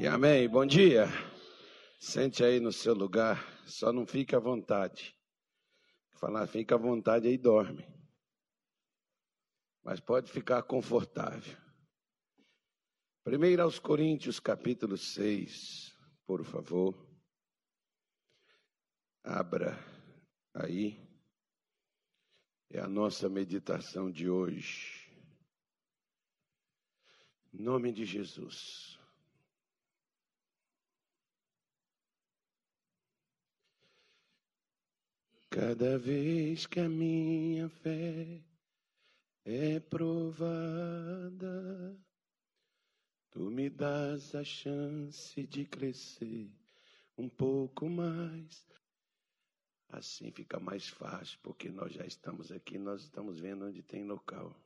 E amém. Bom dia. Sente aí no seu lugar, só não fique à vontade. Falar, fica à vontade aí dorme. Mas pode ficar confortável. Primeiro aos Coríntios, capítulo 6, por favor. Abra aí. É a nossa meditação de hoje. Em nome de Jesus. Cada vez que a minha fé é provada, tu me dás a chance de crescer um pouco mais. Assim fica mais fácil, porque nós já estamos aqui, nós estamos vendo onde tem local.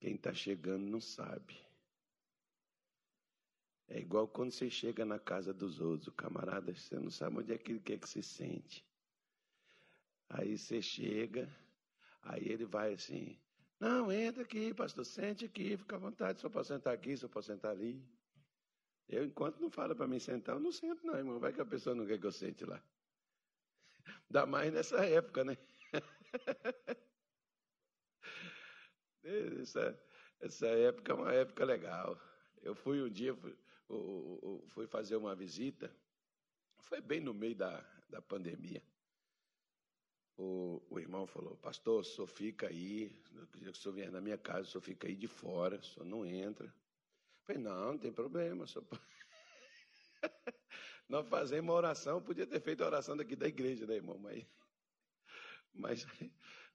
Quem está chegando não sabe. É igual quando você chega na casa dos outros, o camarada, você não sabe onde é que ele quer que se sente. Aí você chega, aí ele vai assim, não, entra aqui, pastor, sente aqui, fica à vontade, só posso sentar aqui, só posso sentar ali. Eu, enquanto não fala para mim sentar, eu não sento não, irmão. Vai que a pessoa não quer que eu sente lá. Dá mais nessa época, né? essa, essa época é uma época legal. Eu fui um dia, fui, fui fazer uma visita, foi bem no meio da, da pandemia. O, o irmão falou, pastor, só fica aí, eu queria que o senhor viesse na minha casa, só fica aí de fora, só não entra. Eu falei, não, não tem problema, só... Nós fazemos uma oração, podia ter feito a oração daqui da igreja, né, irmão? Mas, mas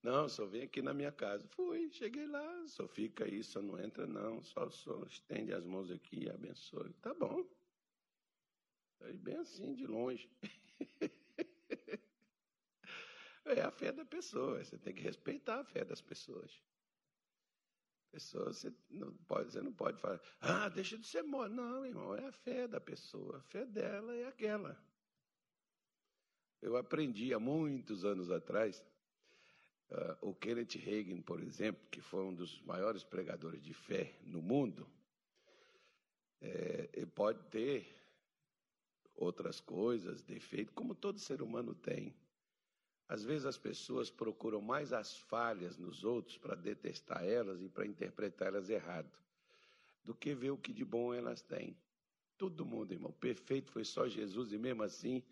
não, só vem aqui na minha casa. Fui, cheguei lá, só fica aí, só não entra, não. Só, só estende as mãos aqui e abençoe. Tá bom. Aí bem assim, de longe. É a fé da pessoa, você tem que respeitar a fé das pessoas. Pessoa, você não pode, você não pode falar, ah, deixa de ser mole. Não, irmão, é a fé da pessoa. A fé dela é aquela. Eu aprendi há muitos anos atrás Uh, o Kenneth Hagin, por exemplo, que foi um dos maiores pregadores de fé no mundo, é, pode ter outras coisas, defeitos, como todo ser humano tem. Às vezes as pessoas procuram mais as falhas nos outros para detestar elas e para interpretar elas errado, do que ver o que de bom elas têm. Todo mundo, irmão, perfeito foi só Jesus e mesmo assim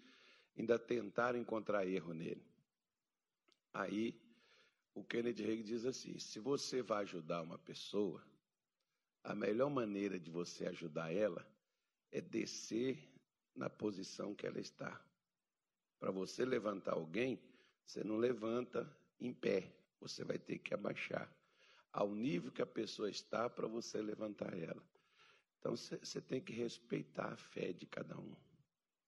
ainda tentaram encontrar erro nele. Aí o Kennedy Reagan diz assim: se você vai ajudar uma pessoa, a melhor maneira de você ajudar ela é descer na posição que ela está. Para você levantar alguém, você não levanta em pé, você vai ter que abaixar ao nível que a pessoa está para você levantar ela. Então você tem que respeitar a fé de cada um.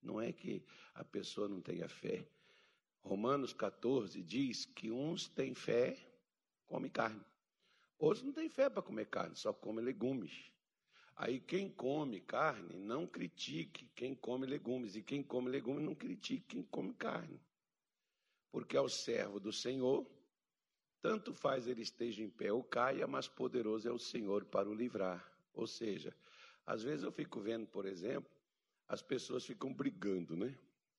Não é que a pessoa não tenha fé, Romanos 14 diz que uns têm fé, come carne. Outros não têm fé para comer carne, só come legumes. Aí quem come carne, não critique quem come legumes. E quem come legumes, não critique quem come carne. Porque ao servo do Senhor, tanto faz ele esteja em pé ou caia, mas poderoso é o Senhor para o livrar. Ou seja, às vezes eu fico vendo, por exemplo, as pessoas ficam brigando, né?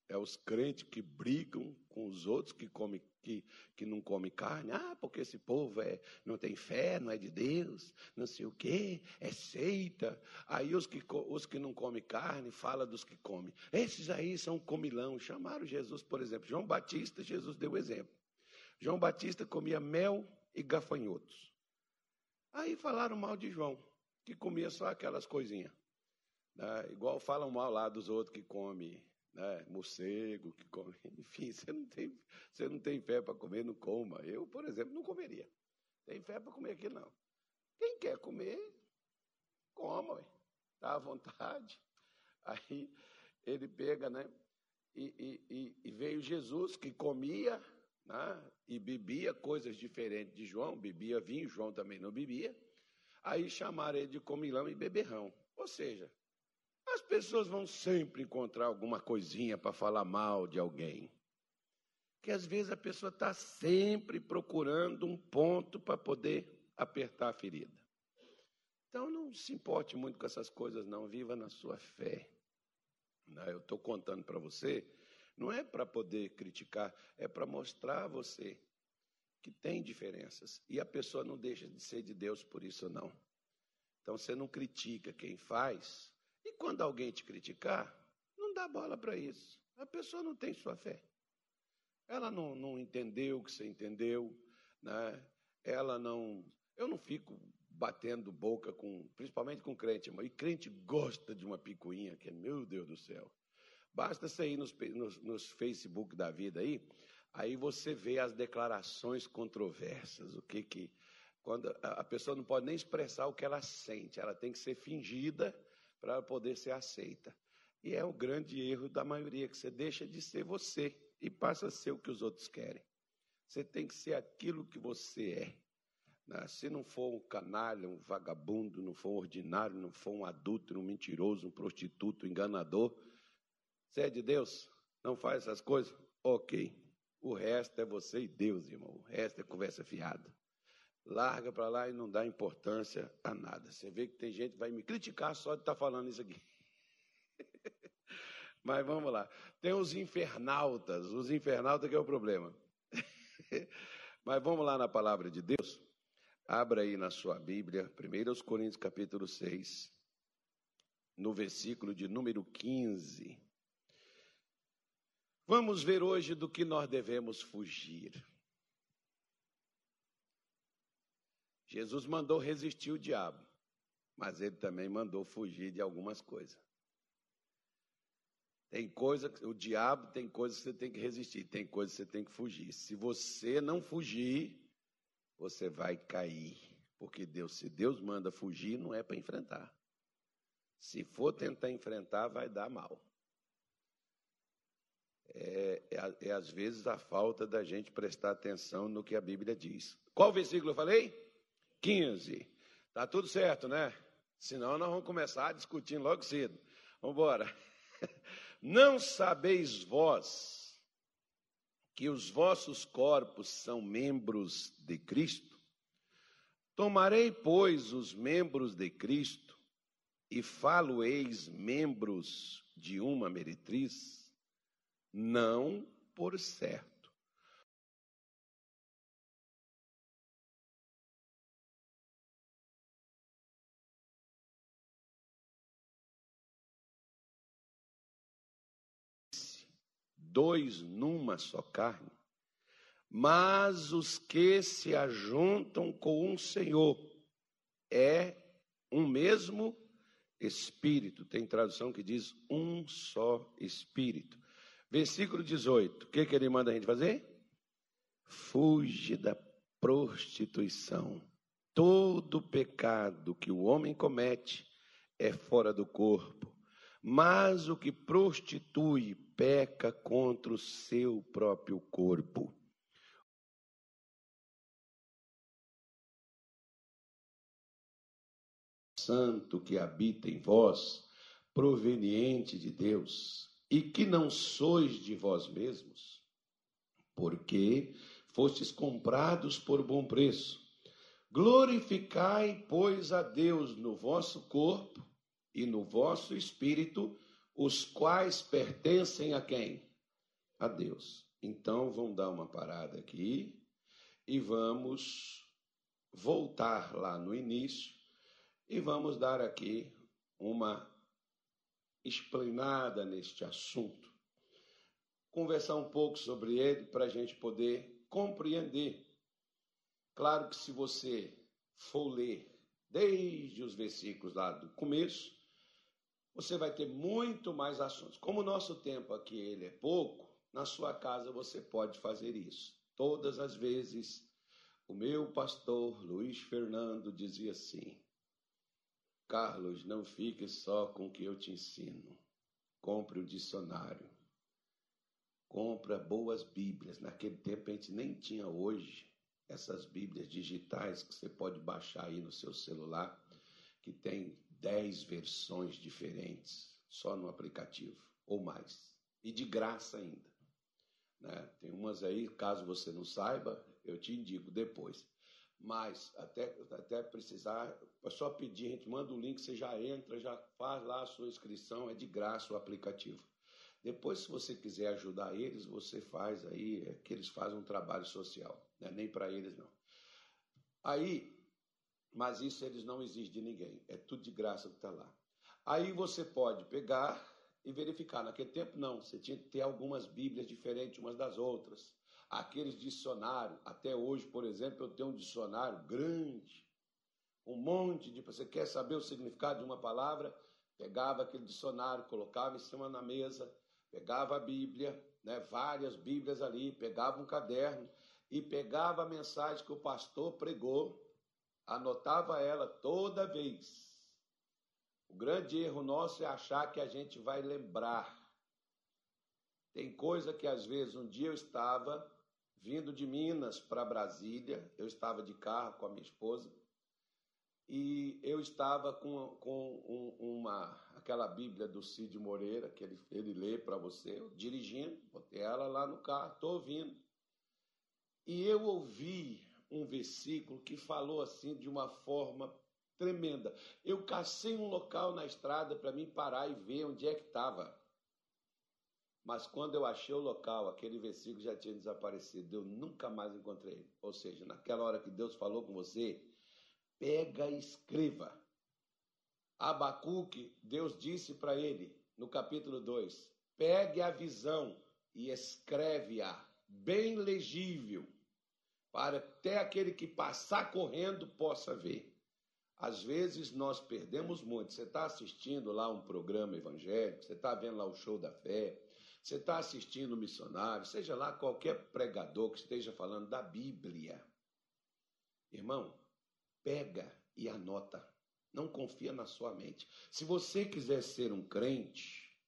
É os crentes que brigam com os outros que, come, que, que não comem carne. Ah, porque esse povo é, não tem fé, não é de Deus, não sei o quê, é seita. Aí os que, os que não comem carne fala dos que comem. Esses aí são comilão. Chamaram Jesus, por exemplo. João Batista, Jesus deu exemplo. João Batista comia mel e gafanhotos. Aí falaram mal de João, que comia só aquelas coisinhas. Né? Igual falam mal lá dos outros que comem né, morcego, que come, enfim, você não tem, você não tem fé para comer, não coma. Eu, por exemplo, não comeria. Tem fé para comer aquilo, não. Quem quer comer, coma, está à vontade. Aí ele pega, né? E, e, e, veio Jesus que comia né, e bebia coisas diferentes de João, bebia vinho, João também não bebia. Aí chamaram ele de comilão e beberrão. Ou seja, as pessoas vão sempre encontrar alguma coisinha para falar mal de alguém. Que às vezes a pessoa está sempre procurando um ponto para poder apertar a ferida. Então não se importe muito com essas coisas, não. Viva na sua fé. Né? Eu estou contando para você, não é para poder criticar, é para mostrar a você que tem diferenças. E a pessoa não deixa de ser de Deus por isso, não. Então você não critica quem faz. E quando alguém te criticar, não dá bola para isso. A pessoa não tem sua fé. Ela não, não entendeu o que você entendeu, né? Ela não. Eu não fico batendo boca com, principalmente com crente, e crente gosta de uma picuinha, que é, meu Deus do céu. Basta você ir nos, nos, nos Facebook da vida aí, aí você vê as declarações controversas, o que que quando a pessoa não pode nem expressar o que ela sente, ela tem que ser fingida para poder ser aceita. E é o grande erro da maioria, que você deixa de ser você e passa a ser o que os outros querem. Você tem que ser aquilo que você é. Né? Se não for um canalha, um vagabundo, não for um ordinário, não for um adulto, um mentiroso, um prostituto, um enganador, você é de Deus? Não faz essas coisas? Ok. O resto é você e Deus, irmão. O resto é conversa fiada. Larga para lá e não dá importância a nada. Você vê que tem gente que vai me criticar só de estar tá falando isso aqui. Mas vamos lá. Tem os infernautas. Os infernautas que é o problema. Mas vamos lá na palavra de Deus. Abra aí na sua Bíblia, 1 Coríntios capítulo 6, no versículo de número 15. Vamos ver hoje do que nós devemos fugir. Jesus mandou resistir o diabo, mas ele também mandou fugir de algumas coisas. Tem coisa, o diabo tem coisas que você tem que resistir, tem coisas que você tem que fugir. Se você não fugir, você vai cair. Porque Deus, se Deus manda fugir, não é para enfrentar. Se for tentar enfrentar, vai dar mal. É, é, é, às vezes a falta da gente prestar atenção no que a Bíblia diz. Qual versículo eu falei? 15. Tá tudo certo, né? Senão nós vamos começar discutindo logo cedo. Vamos embora. Não sabeis vós que os vossos corpos são membros de Cristo? Tomarei, pois, os membros de Cristo e falo-eis membros de uma meretriz? Não por certo. Dois numa só carne. Mas os que se ajuntam com um Senhor é um mesmo espírito. Tem tradução que diz um só espírito. Versículo 18. O que, que ele manda a gente fazer? Fuge da prostituição. Todo pecado que o homem comete é fora do corpo mas o que prostitui peca contra o seu próprio corpo. Santo que habita em vós, proveniente de Deus, e que não sois de vós mesmos, porque fostes comprados por bom preço. Glorificai, pois, a Deus no vosso corpo e no vosso espírito, os quais pertencem a quem? A Deus. Então vamos dar uma parada aqui e vamos voltar lá no início e vamos dar aqui uma explanada neste assunto. Conversar um pouco sobre ele para a gente poder compreender. Claro que se você for ler desde os versículos lá do começo, você vai ter muito mais assuntos. Como o nosso tempo aqui ele é pouco, na sua casa você pode fazer isso. Todas as vezes, o meu pastor Luiz Fernando dizia assim: Carlos, não fique só com o que eu te ensino. Compre o dicionário. Compra boas Bíblias. Naquele tempo a gente nem tinha hoje essas Bíblias digitais que você pode baixar aí no seu celular, que tem dez versões diferentes só no aplicativo, ou mais. E de graça ainda. Né? Tem umas aí, caso você não saiba, eu te indico depois. Mas até, até precisar, é só pedir, a gente manda o link, você já entra, já faz lá a sua inscrição, é de graça o aplicativo. Depois, se você quiser ajudar eles, você faz aí, é que eles fazem um trabalho social, né? nem para eles não. Aí, mas isso eles não exigem de ninguém, é tudo de graça que está lá. Aí você pode pegar e verificar. Naquele tempo, não, você tinha que ter algumas Bíblias diferentes umas das outras. Aqueles dicionários, até hoje, por exemplo, eu tenho um dicionário grande, um monte de. Você quer saber o significado de uma palavra? Pegava aquele dicionário, colocava em cima na mesa, pegava a Bíblia, né, várias Bíblias ali, pegava um caderno e pegava a mensagem que o pastor pregou, anotava ela toda vez. O grande erro nosso é achar que a gente vai lembrar. Tem coisa que às vezes um dia eu estava vindo de Minas para Brasília, eu estava de carro com a minha esposa e eu estava com, com um, uma aquela Bíblia do Cid Moreira que ele, ele lê para você, eu, dirigindo, botei ela lá no carro, estou ouvindo. E eu ouvi um versículo que falou assim de uma forma tremenda. Eu cacei um local na estrada para mim parar e ver onde é que estava. Mas quando eu achei o local, aquele versículo já tinha desaparecido. Eu nunca mais encontrei ele. Ou seja, naquela hora que Deus falou com você, pega e escreva. Abacuque, Deus disse para ele, no capítulo 2, pegue a visão e escreve-a, bem legível, para até aquele que passar correndo possa ver. Às vezes nós perdemos muito. Você está assistindo lá um programa evangélico, você está vendo lá o show da fé, você está assistindo o missionário, seja lá qualquer pregador que esteja falando da Bíblia. Irmão, pega e anota. Não confia na sua mente. Se você quiser ser um crente,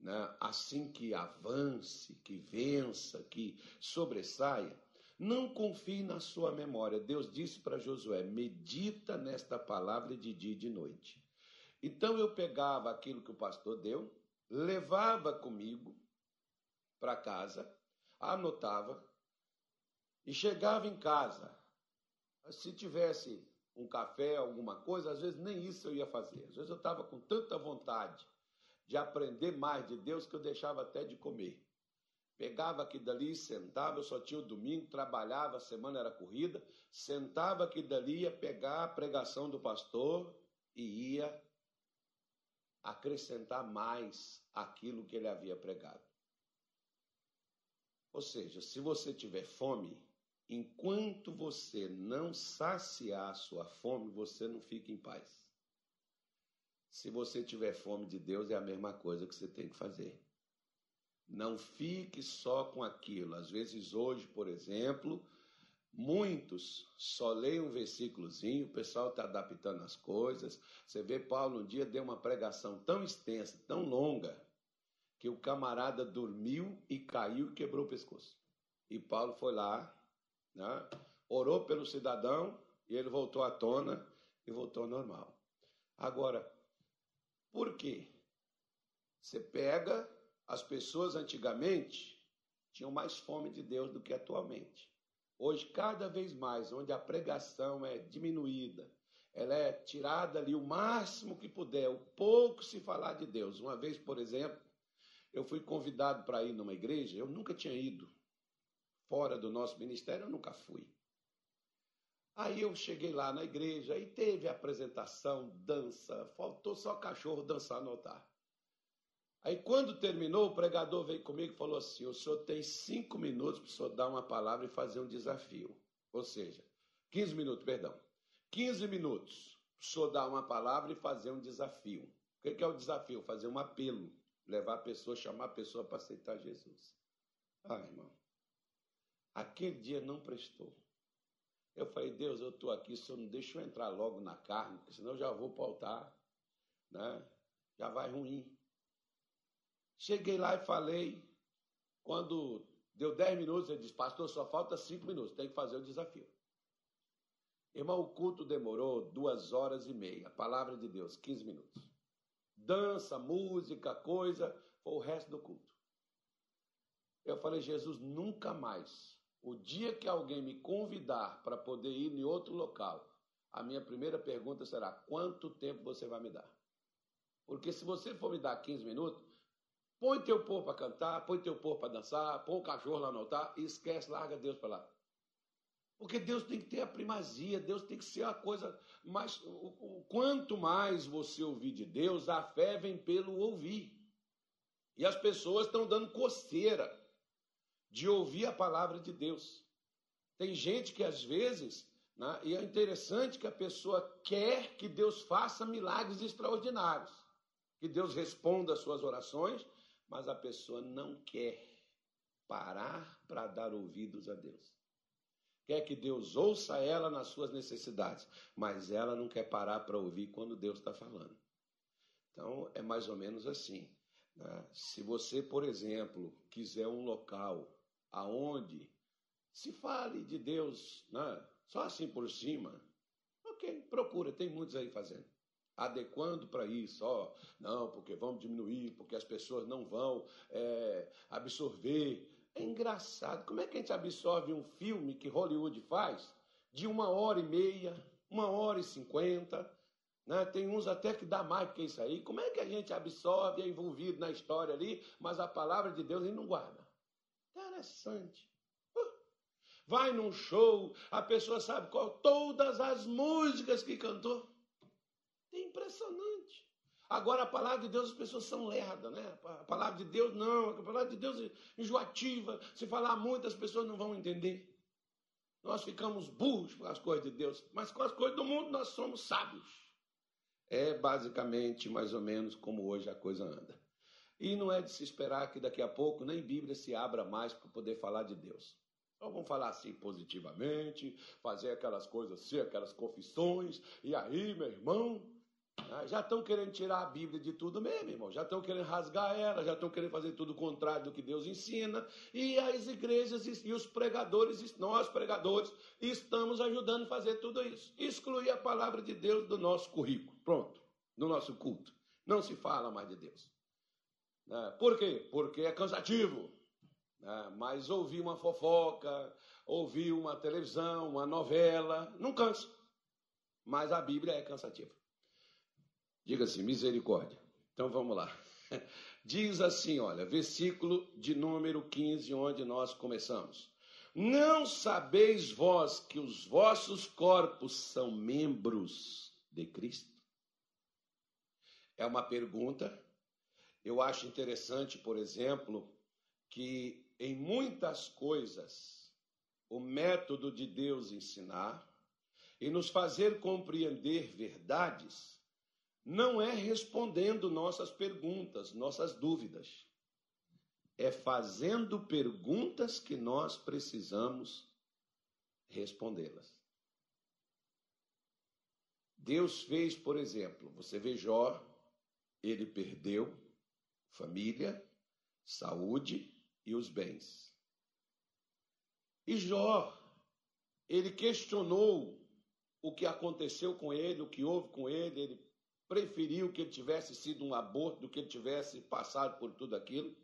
né, assim que avance, que vença, que sobressaia, não confie na sua memória. Deus disse para Josué: medita nesta palavra de dia e de noite. Então eu pegava aquilo que o pastor deu, levava comigo para casa, anotava e chegava em casa. Se tivesse um café, alguma coisa, às vezes nem isso eu ia fazer. Às vezes eu estava com tanta vontade de aprender mais de Deus que eu deixava até de comer. Pegava aqui dali, sentava, eu só tinha o domingo, trabalhava, a semana era corrida, sentava aqui dali, ia pegar a pregação do pastor e ia acrescentar mais aquilo que ele havia pregado. Ou seja, se você tiver fome, enquanto você não saciar a sua fome, você não fica em paz. Se você tiver fome de Deus, é a mesma coisa que você tem que fazer. Não fique só com aquilo. Às vezes, hoje, por exemplo, muitos só leem um versículozinho, o pessoal está adaptando as coisas. Você vê, Paulo um dia deu uma pregação tão extensa, tão longa, que o camarada dormiu e caiu e quebrou o pescoço. E Paulo foi lá, né, orou pelo cidadão e ele voltou à tona e voltou ao normal. Agora, por quê? Você pega as pessoas antigamente tinham mais fome de Deus do que atualmente. Hoje, cada vez mais, onde a pregação é diminuída, ela é tirada ali o máximo que puder, o pouco se falar de Deus. Uma vez, por exemplo, eu fui convidado para ir numa igreja, eu nunca tinha ido. Fora do nosso ministério, eu nunca fui. Aí eu cheguei lá na igreja e teve apresentação, dança, faltou só cachorro dançar no altar. Aí, quando terminou, o pregador veio comigo e falou assim: o senhor tem cinco minutos para o senhor dar uma palavra e fazer um desafio. Ou seja, 15 minutos, perdão. 15 minutos para o senhor dar uma palavra e fazer um desafio. O que é o desafio? Fazer um apelo. Levar a pessoa, chamar a pessoa para aceitar Jesus. Ah, irmão. Aquele dia não prestou. Eu falei, Deus, eu estou aqui, senhor não deixa eu entrar logo na carne, porque senão eu já vou altar. Né? Já vai ruim. Cheguei lá e falei. Quando deu 10 minutos, ele disse: Pastor, só falta 5 minutos, tem que fazer o desafio. Irmão, o culto demorou duas horas e meia. A palavra de Deus, 15 minutos. Dança, música, coisa, foi o resto do culto. Eu falei, Jesus, nunca mais o dia que alguém me convidar para poder ir em outro local, a minha primeira pergunta será: quanto tempo você vai me dar? Porque se você for me dar 15 minutos, põe teu povo para cantar, põe teu povo para dançar, põe o cachorro lá no altar e esquece, larga Deus para lá. Porque Deus tem que ter a primazia, Deus tem que ser a coisa mais. Quanto mais você ouvir de Deus, a fé vem pelo ouvir. E as pessoas estão dando coceira de ouvir a palavra de Deus. Tem gente que às vezes, né, e é interessante que a pessoa quer que Deus faça milagres extraordinários, que Deus responda às suas orações, mas a pessoa não quer parar para dar ouvidos a Deus. Quer que Deus ouça ela nas suas necessidades, mas ela não quer parar para ouvir quando Deus está falando. Então, é mais ou menos assim. Né? Se você, por exemplo, quiser um local aonde se fale de Deus, né? só assim por cima, ok, procura, tem muitos aí fazendo. Adequando para isso, ó, não, porque vamos diminuir, porque as pessoas não vão é, absorver. É engraçado, como é que a gente absorve um filme que Hollywood faz de uma hora e meia, uma hora e cinquenta, né? Tem uns até que dá mais que isso aí. Como é que a gente absorve, é envolvido na história ali, mas a palavra de Deus ele não guarda? Interessante. Vai num show, a pessoa sabe qual, todas as músicas que cantou. Impressionante. Agora, a palavra de Deus, as pessoas são lerdas, né? A palavra de Deus, não. A palavra de Deus é enjoativa. Se falar muito, as pessoas não vão entender. Nós ficamos burros com as coisas de Deus, mas com as coisas do mundo nós somos sábios. É basicamente mais ou menos como hoje a coisa anda. E não é de se esperar que daqui a pouco nem Bíblia se abra mais para poder falar de Deus. Então vamos falar assim positivamente, fazer aquelas coisas assim, aquelas confissões, e aí, meu irmão, já estão querendo tirar a Bíblia de tudo mesmo, irmão. Já estão querendo rasgar ela, já estão querendo fazer tudo o contrário do que Deus ensina. E as igrejas e os pregadores, nós pregadores, estamos ajudando a fazer tudo isso. Excluir a palavra de Deus do nosso currículo. Pronto, do nosso culto. Não se fala mais de Deus. Né? Por quê? Porque é cansativo. Né? Mas ouvir uma fofoca, ouvir uma televisão, uma novela, não cansa. Mas a Bíblia é cansativa. Diga assim, misericórdia. Então vamos lá. Diz assim, olha, versículo de número 15, onde nós começamos. Não sabeis vós que os vossos corpos são membros de Cristo? É uma pergunta eu acho interessante, por exemplo, que em muitas coisas o método de Deus ensinar e nos fazer compreender verdades não é respondendo nossas perguntas, nossas dúvidas. É fazendo perguntas que nós precisamos respondê-las. Deus fez, por exemplo, você vê Jó, ele perdeu família, saúde e os bens. E Jó, ele questionou o que aconteceu com ele, o que houve com ele, ele preferiu que ele tivesse sido um aborto do que ele tivesse passado por tudo aquilo.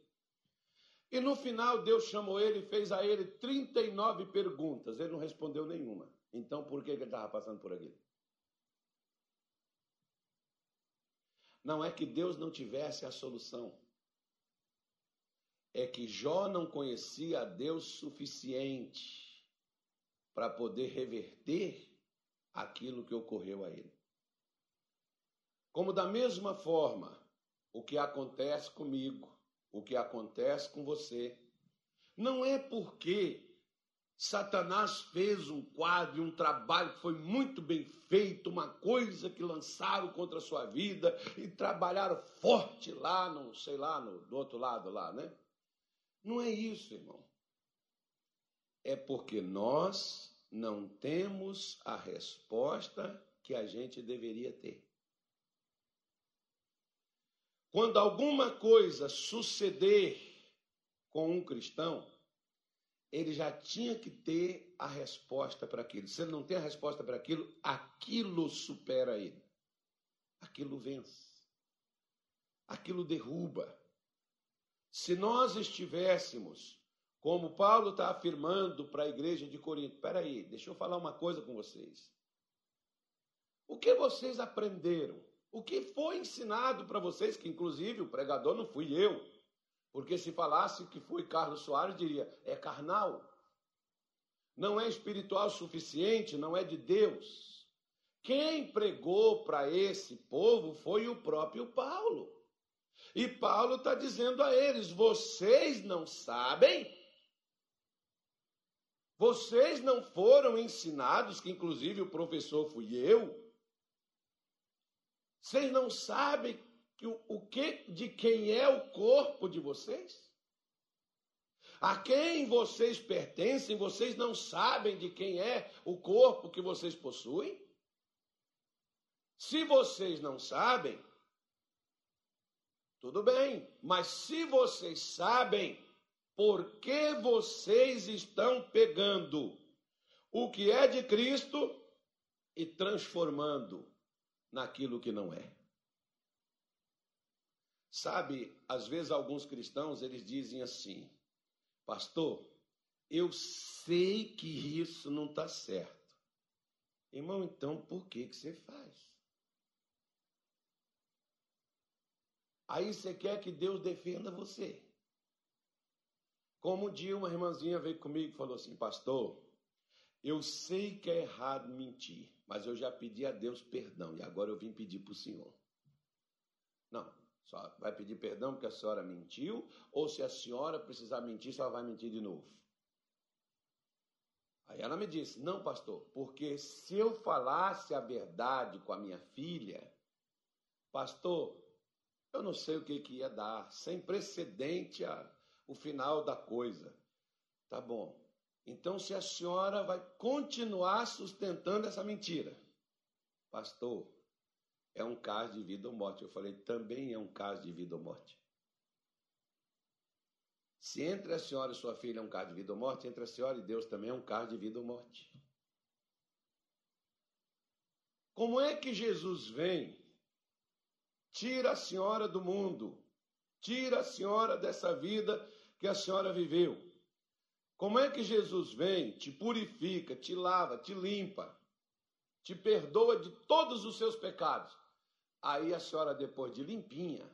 E no final Deus chamou ele e fez a ele 39 perguntas. Ele não respondeu nenhuma. Então por que ele estava passando por aquilo? Não é que Deus não tivesse a solução. É que Jó não conhecia a Deus suficiente para poder reverter aquilo que ocorreu a ele. Como da mesma forma, o que acontece comigo, o que acontece com você, não é porque Satanás fez um quadro, um trabalho que foi muito bem feito, uma coisa que lançaram contra a sua vida e trabalharam forte lá, no, sei lá, no, do outro lado lá, né? Não é isso, irmão. É porque nós não temos a resposta que a gente deveria ter. Quando alguma coisa suceder com um cristão, ele já tinha que ter a resposta para aquilo. Se ele não tem a resposta para aquilo, aquilo supera ele. Aquilo vence. Aquilo derruba. Se nós estivéssemos Como Paulo está afirmando para a igreja de Corinto. Espera aí, deixa eu falar uma coisa com vocês. O que vocês aprenderam? O que foi ensinado para vocês, que inclusive o pregador não fui eu. Porque se falasse que foi Carlos Soares, diria, é carnal. Não é espiritual o suficiente, não é de Deus. Quem pregou para esse povo foi o próprio Paulo. E Paulo está dizendo a eles: vocês não sabem vocês não foram ensinados, que inclusive o professor fui eu? Vocês não sabem que o, o que, de quem é o corpo de vocês? A quem vocês pertencem, vocês não sabem de quem é o corpo que vocês possuem? Se vocês não sabem, tudo bem, mas se vocês sabem, por que vocês estão pegando o que é de Cristo e transformando naquilo que não é? Sabe, às vezes alguns cristãos eles dizem assim: Pastor, eu sei que isso não está certo. Irmão, então por que, que você faz? Aí você quer que Deus defenda você. Como um dia uma irmãzinha veio comigo e falou assim, pastor, eu sei que é errado mentir, mas eu já pedi a Deus perdão e agora eu vim pedir para o senhor. Não, só vai pedir perdão porque a senhora mentiu, ou se a senhora precisar mentir, a senhora vai mentir de novo. Aí ela me disse: Não, pastor, porque se eu falasse a verdade com a minha filha, pastor, eu não sei o que, que ia dar, sem precedente a o final da coisa. Tá bom. Então, se a senhora vai continuar sustentando essa mentira, pastor, é um caso de vida ou morte. Eu falei, também é um caso de vida ou morte. Se entre a senhora e sua filha é um caso de vida ou morte, entre a senhora e Deus também é um caso de vida ou morte. Como é que Jesus vem, tira a senhora do mundo, tira a senhora dessa vida que a senhora viveu. Como é que Jesus vem, te purifica, te lava, te limpa, te perdoa de todos os seus pecados? Aí a senhora, depois de limpinha,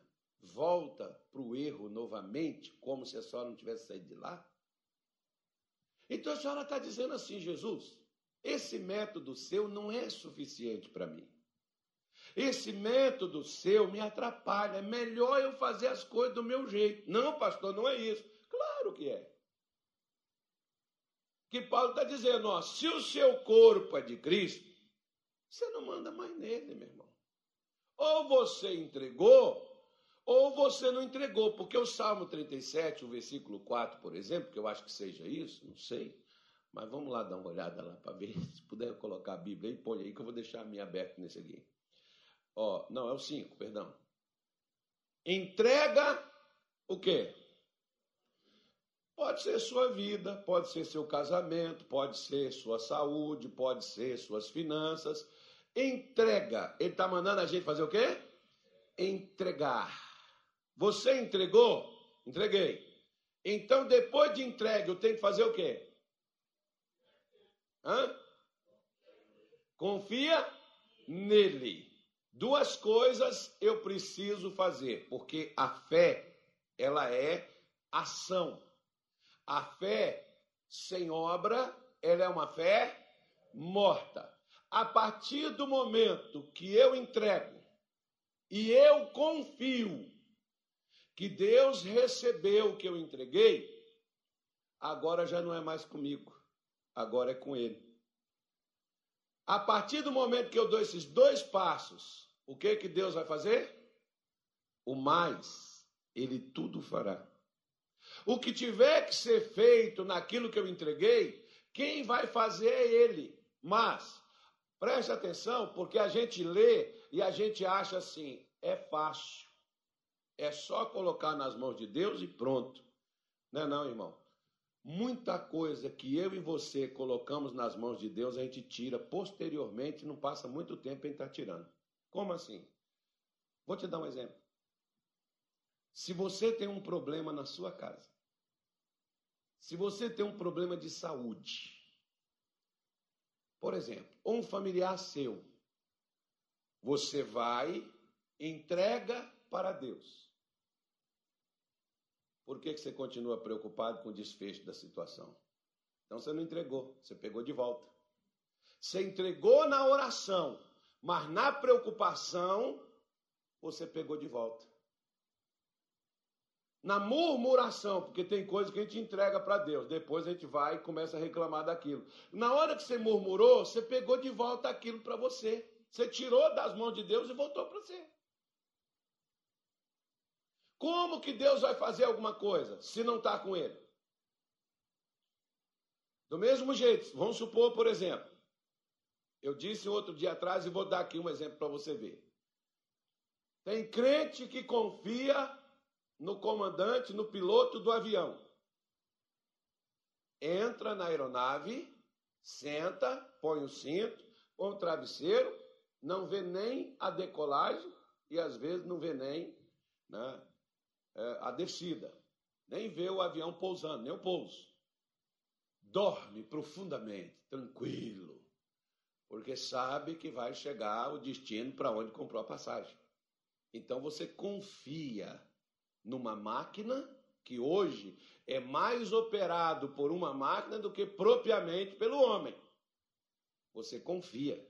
volta para o erro novamente, como se a senhora não tivesse saído de lá? Então a senhora está dizendo assim, Jesus, esse método seu não é suficiente para mim. Esse método seu me atrapalha. É melhor eu fazer as coisas do meu jeito. Não, pastor, não é isso. Claro que é. Que Paulo está dizendo, ó, se o seu corpo é de Cristo, você não manda mais nele, meu irmão. Ou você entregou, ou você não entregou, porque o Salmo 37, o versículo 4, por exemplo, que eu acho que seja isso, não sei, mas vamos lá dar uma olhada lá para ver, se puder colocar a Bíblia aí, põe aí que eu vou deixar a minha aberta nesse aqui. Ó, não, é o 5, perdão. Entrega o quê? Pode ser sua vida, pode ser seu casamento, pode ser sua saúde, pode ser suas finanças. Entrega. Ele está mandando a gente fazer o quê? Entregar. Você entregou? Entreguei. Então, depois de entregue, eu tenho que fazer o quê? Hã? Confia nele. Duas coisas eu preciso fazer, porque a fé, ela é ação. A fé sem obra, ela é uma fé morta. A partir do momento que eu entrego e eu confio que Deus recebeu o que eu entreguei, agora já não é mais comigo, agora é com Ele. A partir do momento que eu dou esses dois passos, o que que Deus vai fazer? O mais, Ele tudo fará. O que tiver que ser feito naquilo que eu entreguei, quem vai fazer é ele. Mas, preste atenção, porque a gente lê e a gente acha assim: é fácil. É só colocar nas mãos de Deus e pronto. Não é, não, irmão? Muita coisa que eu e você colocamos nas mãos de Deus, a gente tira posteriormente, não passa muito tempo em estar tirando. Como assim? Vou te dar um exemplo. Se você tem um problema na sua casa, Se você tem um problema de saúde, por exemplo, ou um familiar seu, você vai, entrega para Deus. Por que, que você continua preocupado com o desfecho da situação? Então você não entregou, você pegou de volta. Você entregou na oração, mas na preocupação você pegou de volta. Na murmuração, porque tem coisa que a gente entrega para Deus, depois a gente vai e começa a reclamar daquilo. Na hora que você murmurou, você pegou de volta aquilo para você. Você tirou das mãos de Deus e voltou para você. Como que Deus vai fazer alguma coisa se não está com ele? Do mesmo jeito, vamos supor, por exemplo, eu disse outro dia atrás e vou dar aqui um exemplo para você ver. Tem crente que confia no comandante, no piloto do avião. Entra na aeronave, senta, põe o cinto, põe o travesseiro, não vê nem a decolagem e às vezes não vê nem né, é, a descida, nem vê o avião pousando, nem o pouso. Dorme profundamente, tranquilo, porque sabe que vai chegar o destino para onde comprou a passagem. Então você confia numa máquina que hoje é mais operado por uma máquina do que propriamente pelo homem. Você confia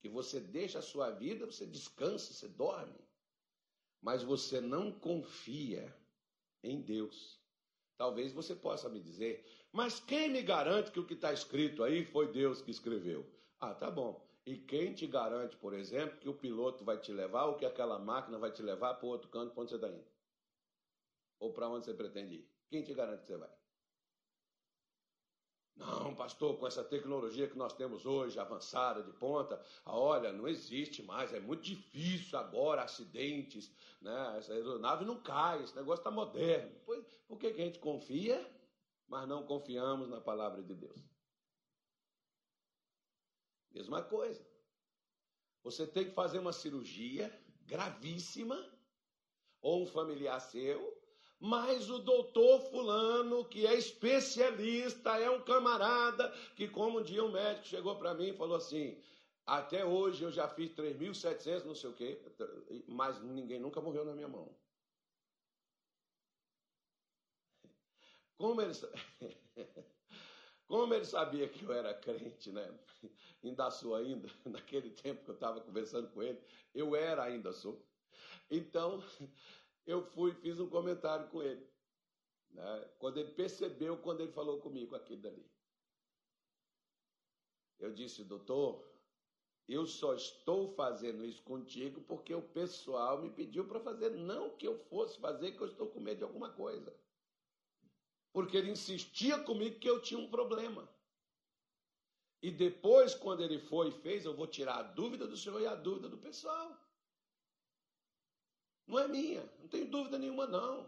que você deixa a sua vida, você descansa, você dorme. Mas você não confia em Deus. Talvez você possa me dizer, mas quem me garante que o que está escrito aí foi Deus que escreveu? Ah, tá bom. E quem te garante, por exemplo, que o piloto vai te levar ou que aquela máquina vai te levar para o outro canto para onde você está indo? Ou para onde você pretende ir? Quem te garante que você vai? Não, pastor, com essa tecnologia que nós temos hoje, avançada, de ponta, olha, não existe mais, é muito difícil agora, acidentes, né? Essa aeronave não cai, esse negócio está moderno. Pois, por que, que a gente confia, mas não confiamos na palavra de Deus? Mesma coisa. Você tem que fazer uma cirurgia gravíssima, ou um familiar seu, mas o doutor Fulano, que é especialista, é um camarada, que, como um dia um médico chegou para mim e falou assim: até hoje eu já fiz 3.700, não sei o quê, mas ninguém nunca morreu na minha mão. Como ele, como ele sabia que eu era crente, né? Ainda sou ainda, naquele tempo que eu estava conversando com ele, eu era ainda sou. Então, eu fui fiz um comentário com ele. Né? Quando ele percebeu, quando ele falou comigo aquilo dali. Eu disse, doutor, eu só estou fazendo isso contigo porque o pessoal me pediu para fazer, não que eu fosse fazer, que eu estou com medo de alguma coisa. Porque ele insistia comigo que eu tinha um problema. E depois, quando ele foi e fez, eu vou tirar a dúvida do senhor e a dúvida do pessoal. Não é minha, não tenho dúvida nenhuma, não.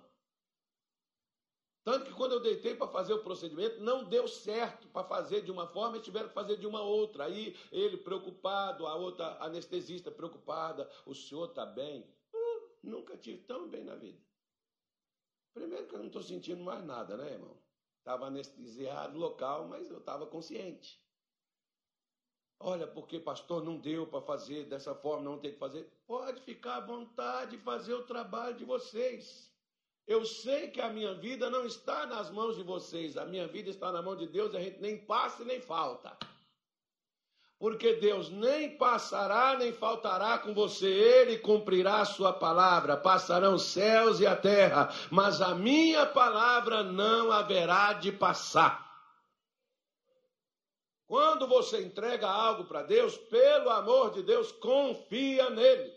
Tanto que quando eu deitei para fazer o procedimento, não deu certo para fazer de uma forma e tiveram que fazer de uma outra. Aí ele preocupado, a outra anestesista preocupada, o senhor está bem? Uh, nunca tive tão bem na vida. Primeiro que eu não estou sentindo mais nada, né, irmão? Estava anestesiado local, mas eu estava consciente. Olha, porque pastor não deu para fazer dessa forma, não tem que fazer. Pode ficar à vontade de fazer o trabalho de vocês. Eu sei que a minha vida não está nas mãos de vocês, a minha vida está na mão de Deus, a gente nem passa e nem falta. Porque Deus nem passará nem faltará com você, Ele cumprirá a sua palavra. Passarão os céus e a terra, mas a minha palavra não haverá de passar. Quando você entrega algo para Deus, pelo amor de Deus, confia nele.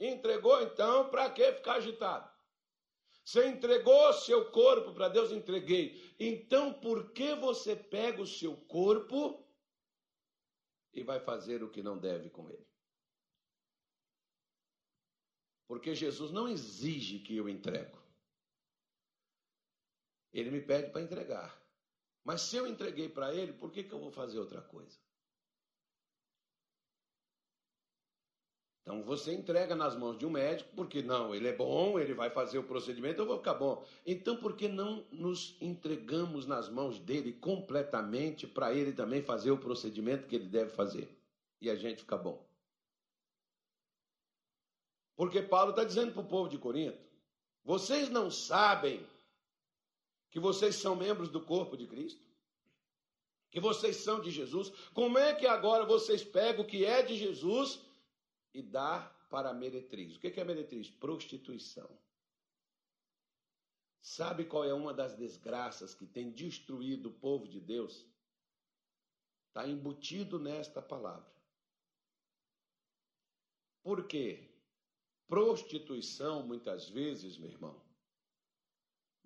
Entregou então, para que ficar agitado? Você entregou seu corpo para Deus? Entreguei. Então, por que você pega o seu corpo e vai fazer o que não deve com ele? Porque Jesus não exige que eu entregue. Ele me pede para entregar. Mas se eu entreguei para ele, por que, que eu vou fazer outra coisa? Então você entrega nas mãos de um médico, porque não, ele é bom, ele vai fazer o procedimento, eu vou ficar bom. Então por que não nos entregamos nas mãos dele completamente para ele também fazer o procedimento que ele deve fazer? E a gente fica bom. Porque Paulo está dizendo para o povo de Corinto: vocês não sabem que vocês são membros do corpo de Cristo? Que vocês são de Jesus? Como é que agora vocês pegam o que é de Jesus e dá para a meretriz. O que é meretriz? Prostituição. Sabe qual é uma das desgraças que tem destruído o povo de Deus? Está embutido nesta palavra. Por quê? Prostituição, muitas vezes, meu irmão,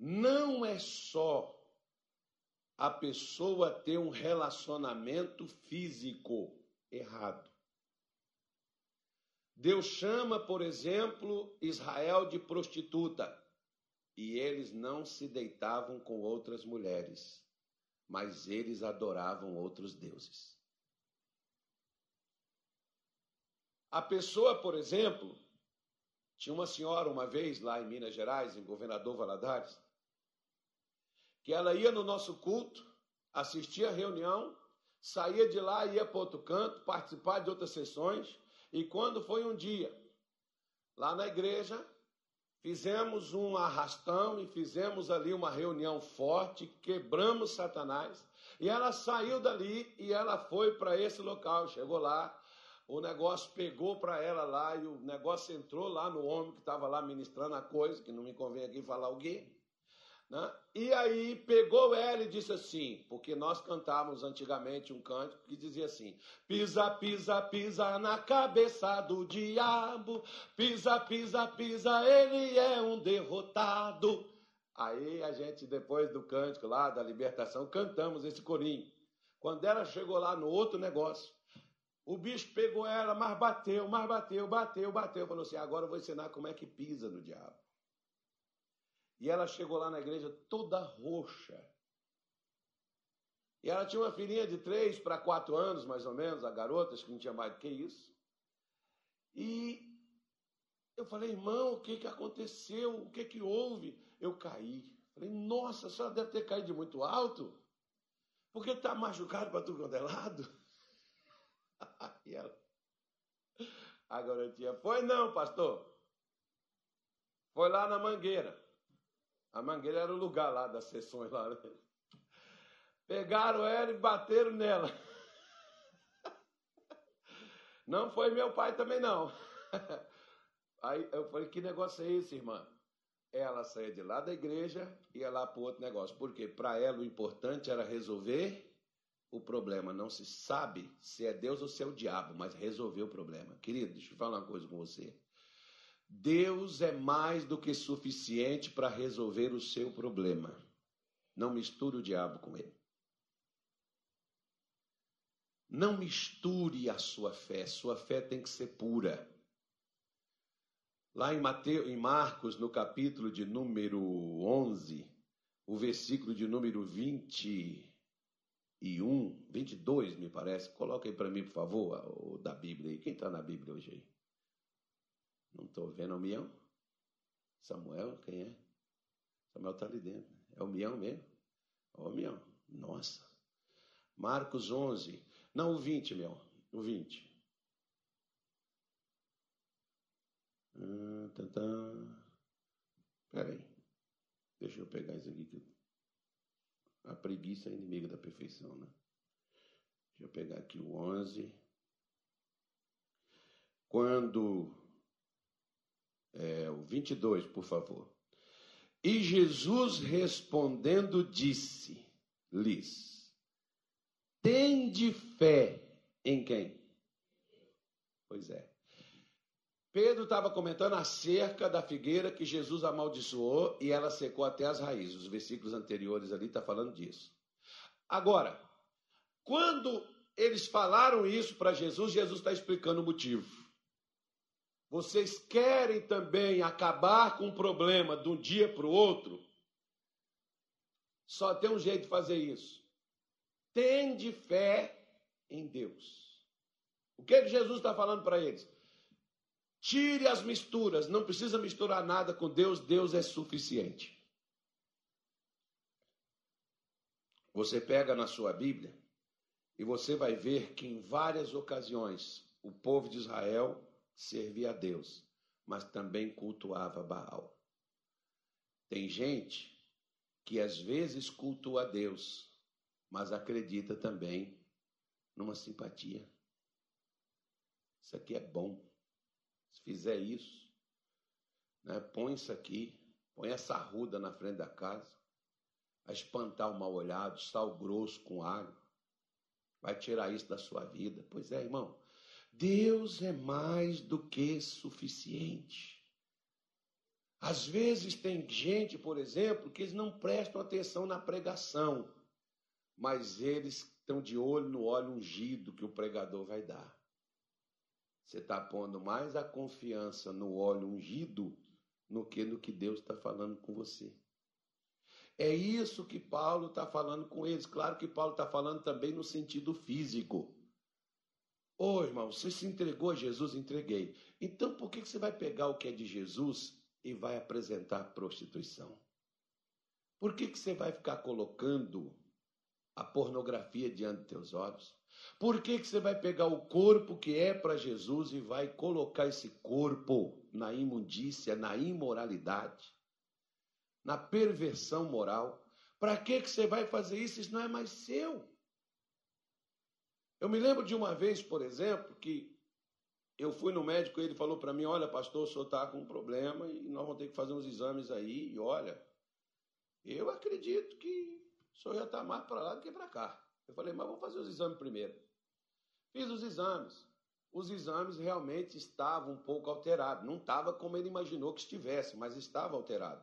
não é só a pessoa ter um relacionamento físico errado. Deus chama, por exemplo, Israel de prostituta. E eles não se deitavam com outras mulheres, mas eles adoravam outros deuses. A pessoa, por exemplo, tinha uma senhora uma vez lá em Minas Gerais, em Governador Valadares, que ela ia no nosso culto, assistia a reunião, saía de lá, ia para outro canto, participar de outras sessões, e quando foi um dia, lá na igreja, fizemos um arrastão e fizemos ali uma reunião forte, quebramos Satanás, e ela saiu dali e ela foi para esse local, chegou lá, o negócio pegou para ela lá e o negócio entrou lá no homem que estava lá ministrando a coisa, que não me convém aqui falar o quê. Né? E aí pegou ela e disse assim, porque nós cantávamos antigamente um cântico que dizia assim: pisa, pisa, pisa na cabeça do diabo, pisa, pisa, pisa, ele é um derrotado. Aí a gente, depois do cântico lá da libertação, cantamos esse corinho. Quando ela chegou lá no outro negócio, o bicho pegou ela, mas bateu, mas bateu, bateu, bateu. Falou assim: agora eu vou ensinar como é que pisa no diabo. E ela chegou lá na igreja toda roxa. E ela tinha uma filhinha de três para quatro anos, mais ou menos, a garota, acho que não tinha mais do que isso. E eu falei, irmão, o que, que aconteceu? O que, que houve? Eu caí. Falei, nossa, a senhora deve ter caído de muito alto. Porque está machucado para tudo quanto é lado. e ela, a garotinha, foi não, pastor. Foi lá na mangueira. A mangueira era o lugar lá das sessões lá. Né? Pegaram ela e bateram nela. Não foi meu pai também não. Aí eu falei, que negócio é esse, irmã? Ela saía de lá da igreja e ia lá para outro negócio. Porque para ela o importante era resolver o problema. Não se sabe se é Deus ou se é o diabo, mas resolver o problema. Querido, deixa eu falar uma coisa com você. Deus é mais do que suficiente para resolver o seu problema. Não misture o diabo com ele. Não misture a sua fé. Sua fé tem que ser pura. Lá em, Mateus, em Marcos, no capítulo de número 11, o versículo de número 21, 22, me parece. Coloca aí para mim, por favor, o da Bíblia aí. Quem está na Bíblia hoje aí? Não estou vendo, o Mião? Samuel, quem é? Samuel está ali dentro. É o Mião mesmo? É o Mião. Nossa. Marcos 11. Não, o 20, Mião. O 20. Ah, tá, tá. Pera aí. Deixa eu pegar isso aqui. A preguiça é inimiga da perfeição, né? Deixa eu pegar aqui o 11. Quando é, o 22, por favor. E Jesus respondendo disse-lhes: Tende fé em quem? Pois é. Pedro estava comentando acerca da figueira que Jesus amaldiçoou e ela secou até as raízes. Os versículos anteriores ali está falando disso. Agora, quando eles falaram isso para Jesus, Jesus está explicando o motivo. Vocês querem também acabar com o problema de um dia para o outro? Só tem um jeito de fazer isso. Tende fé em Deus. O que, é que Jesus está falando para eles? Tire as misturas, não precisa misturar nada com Deus, Deus é suficiente. Você pega na sua Bíblia e você vai ver que em várias ocasiões o povo de Israel servia a Deus, mas também cultuava Baal. Tem gente que às vezes cultua a Deus, mas acredita também numa simpatia. Isso aqui é bom. Se fizer isso, né, põe isso aqui, põe essa arruda na frente da casa, a espantar o mal olhado, sal grosso com alho, vai tirar isso da sua vida. Pois é, irmão, Deus é mais do que suficiente. Às vezes tem gente, por exemplo, que eles não prestam atenção na pregação, mas eles estão de olho no óleo ungido que o pregador vai dar. Você está pondo mais a confiança no óleo ungido no que no que Deus está falando com você. É isso que Paulo está falando com eles. Claro que Paulo está falando também no sentido físico. Ô oh, irmão, você se entregou a Jesus? Entreguei. Então por que você vai pegar o que é de Jesus e vai apresentar prostituição? Por que, que você vai ficar colocando a pornografia diante dos teus olhos? Por que, que você vai pegar o corpo que é para Jesus e vai colocar esse corpo na imundícia, na imoralidade, na perversão moral? Para que, que você vai fazer isso? Isso não é mais seu. Eu me lembro de uma vez, por exemplo, que eu fui no médico e ele falou para mim: Olha, pastor, o senhor está com um problema e nós vamos ter que fazer uns exames aí. E olha, eu acredito que o senhor já está mais para lá do que para cá. Eu falei, mas vamos fazer os exames primeiro. Fiz os exames. Os exames realmente estavam um pouco alterados. Não estava como ele imaginou que estivesse, mas estava alterado.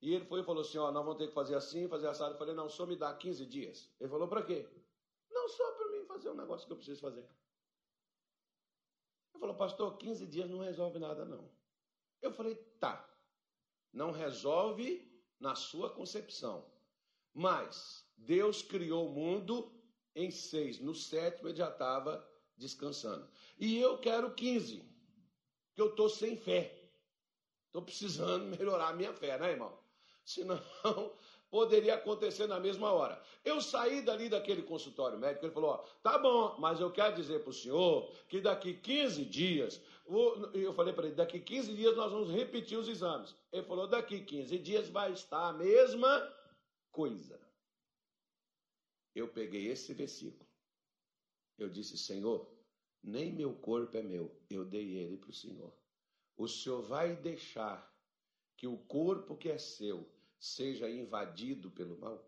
E ele foi e falou assim: Ó, nós vamos ter que fazer assim, fazer assado. Eu falei: Não, só me dá 15 dias. Ele falou: Para quê? Não, só para mim fazer um negócio que eu preciso fazer. Ele falou: Pastor, 15 dias não resolve nada, não. Eu falei: Tá. Não resolve na sua concepção. Mas Deus criou o mundo em seis. No sétimo ele já estava descansando. E eu quero 15, que eu estou sem fé. Estou precisando melhorar a minha fé, né, irmão? Senão, poderia acontecer na mesma hora. Eu saí dali daquele consultório médico, ele falou: ó, tá bom, mas eu quero dizer para o senhor que daqui 15 dias, eu falei para ele: daqui 15 dias nós vamos repetir os exames. Ele falou: daqui 15 dias vai estar a mesma coisa eu peguei esse versículo. Eu disse, Senhor, nem meu corpo é meu, eu dei ele para o Senhor. O Senhor vai deixar que o corpo que é seu seja invadido pelo mal?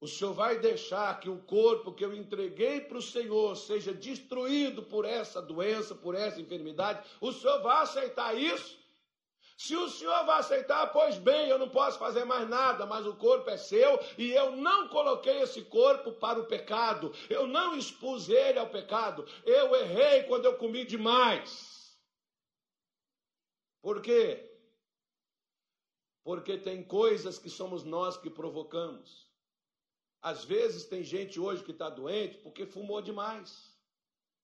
O Senhor vai deixar que o corpo que eu entreguei para o Senhor seja destruído por essa doença, por essa enfermidade? O Senhor vai aceitar isso? Se o senhor vai aceitar, pois bem, eu não posso fazer mais nada, mas o corpo é seu e eu não coloquei esse corpo para o pecado, eu não expus ele ao pecado, eu errei quando eu comi demais. Por quê? Porque tem coisas que somos nós que provocamos. Às vezes tem gente hoje que está doente porque fumou demais.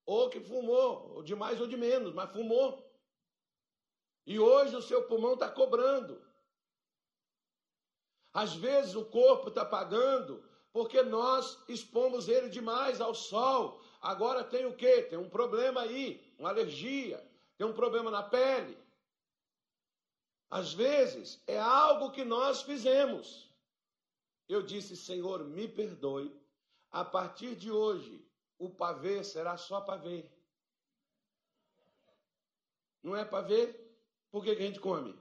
Ou que fumou, ou de mais ou de menos, mas fumou. E hoje o seu pulmão está cobrando. Às vezes o corpo está pagando porque nós expomos ele demais ao sol. Agora tem o quê? Tem um problema aí, uma alergia, tem um problema na pele. Às vezes é algo que nós fizemos. Eu disse, Senhor, me perdoe. A partir de hoje, o pavê será só pavê. Não é pavê? Por que, que a gente come?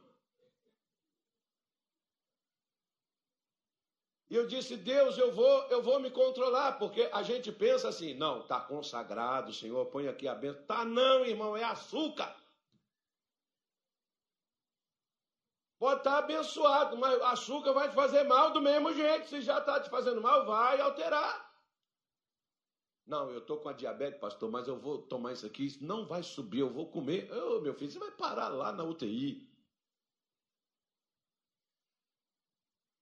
E eu disse, Deus, eu vou, eu vou me controlar, porque a gente pensa assim, não, está consagrado, Senhor, põe aqui a bênção. Tá não, irmão, é açúcar. Pode estar tá abençoado, mas açúcar vai te fazer mal do mesmo jeito. Se já está te fazendo mal, vai alterar. Não, eu estou com a diabetes, pastor, mas eu vou tomar isso aqui, isso não vai subir, eu vou comer. Ô, oh, meu filho, você vai parar lá na UTI.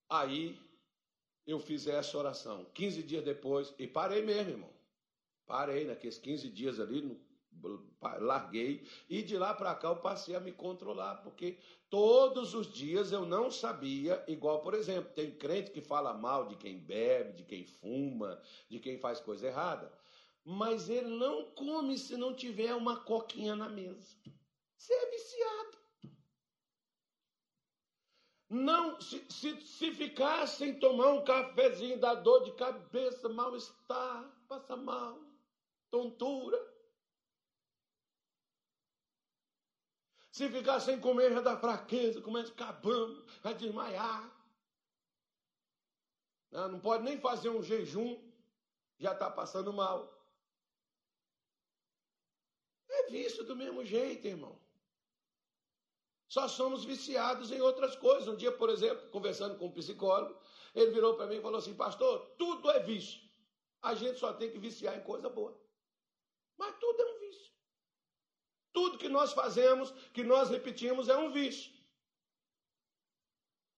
Aí eu fiz essa oração. 15 dias depois, e parei mesmo, irmão. Parei naqueles 15 dias ali, larguei e de lá para cá eu passei a me controlar, porque todos os dias eu não sabia, igual, por exemplo, tem crente que fala mal de quem bebe, de quem fuma, de quem faz coisa errada, mas ele não come se não tiver uma coquinha na mesa. Você é viciado. Não, se, se, se ficar sem tomar um cafezinho, dá dor de cabeça, mal-estar, passa mal, tontura. Se ficar sem comer, já dá fraqueza, começa a ficar vai desmaiar. Não, não pode nem fazer um jejum, já está passando mal. É vício do mesmo jeito, irmão. Só somos viciados em outras coisas. Um dia, por exemplo, conversando com um psicólogo, ele virou para mim e falou assim: Pastor, tudo é vício. A gente só tem que viciar em coisa boa. Mas tudo é um vício. Tudo que nós fazemos, que nós repetimos, é um vício.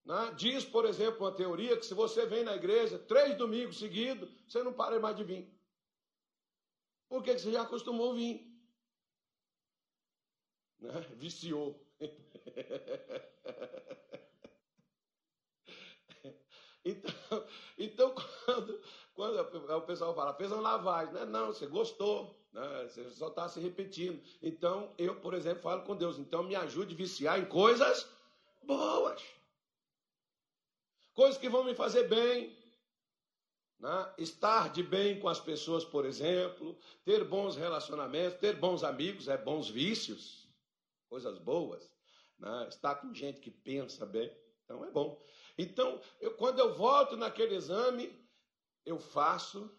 Né? Diz, por exemplo, uma teoria que se você vem na igreja três domingos seguidos, você não para mais de vir. Porque você já acostumou a vir. Né? Viciou. Então, então quando, quando o pessoal fala, fez uma lavagem, né? não, você gostou, né? você só está se repetindo. Então, eu, por exemplo, falo com Deus, então me ajude a viciar em coisas boas. Coisas que vão me fazer bem. Né? Estar de bem com as pessoas, por exemplo, ter bons relacionamentos, ter bons amigos, é bons vícios, coisas boas. Né? Estar com gente que pensa bem, então é bom. Então, eu, quando eu volto naquele exame, eu faço,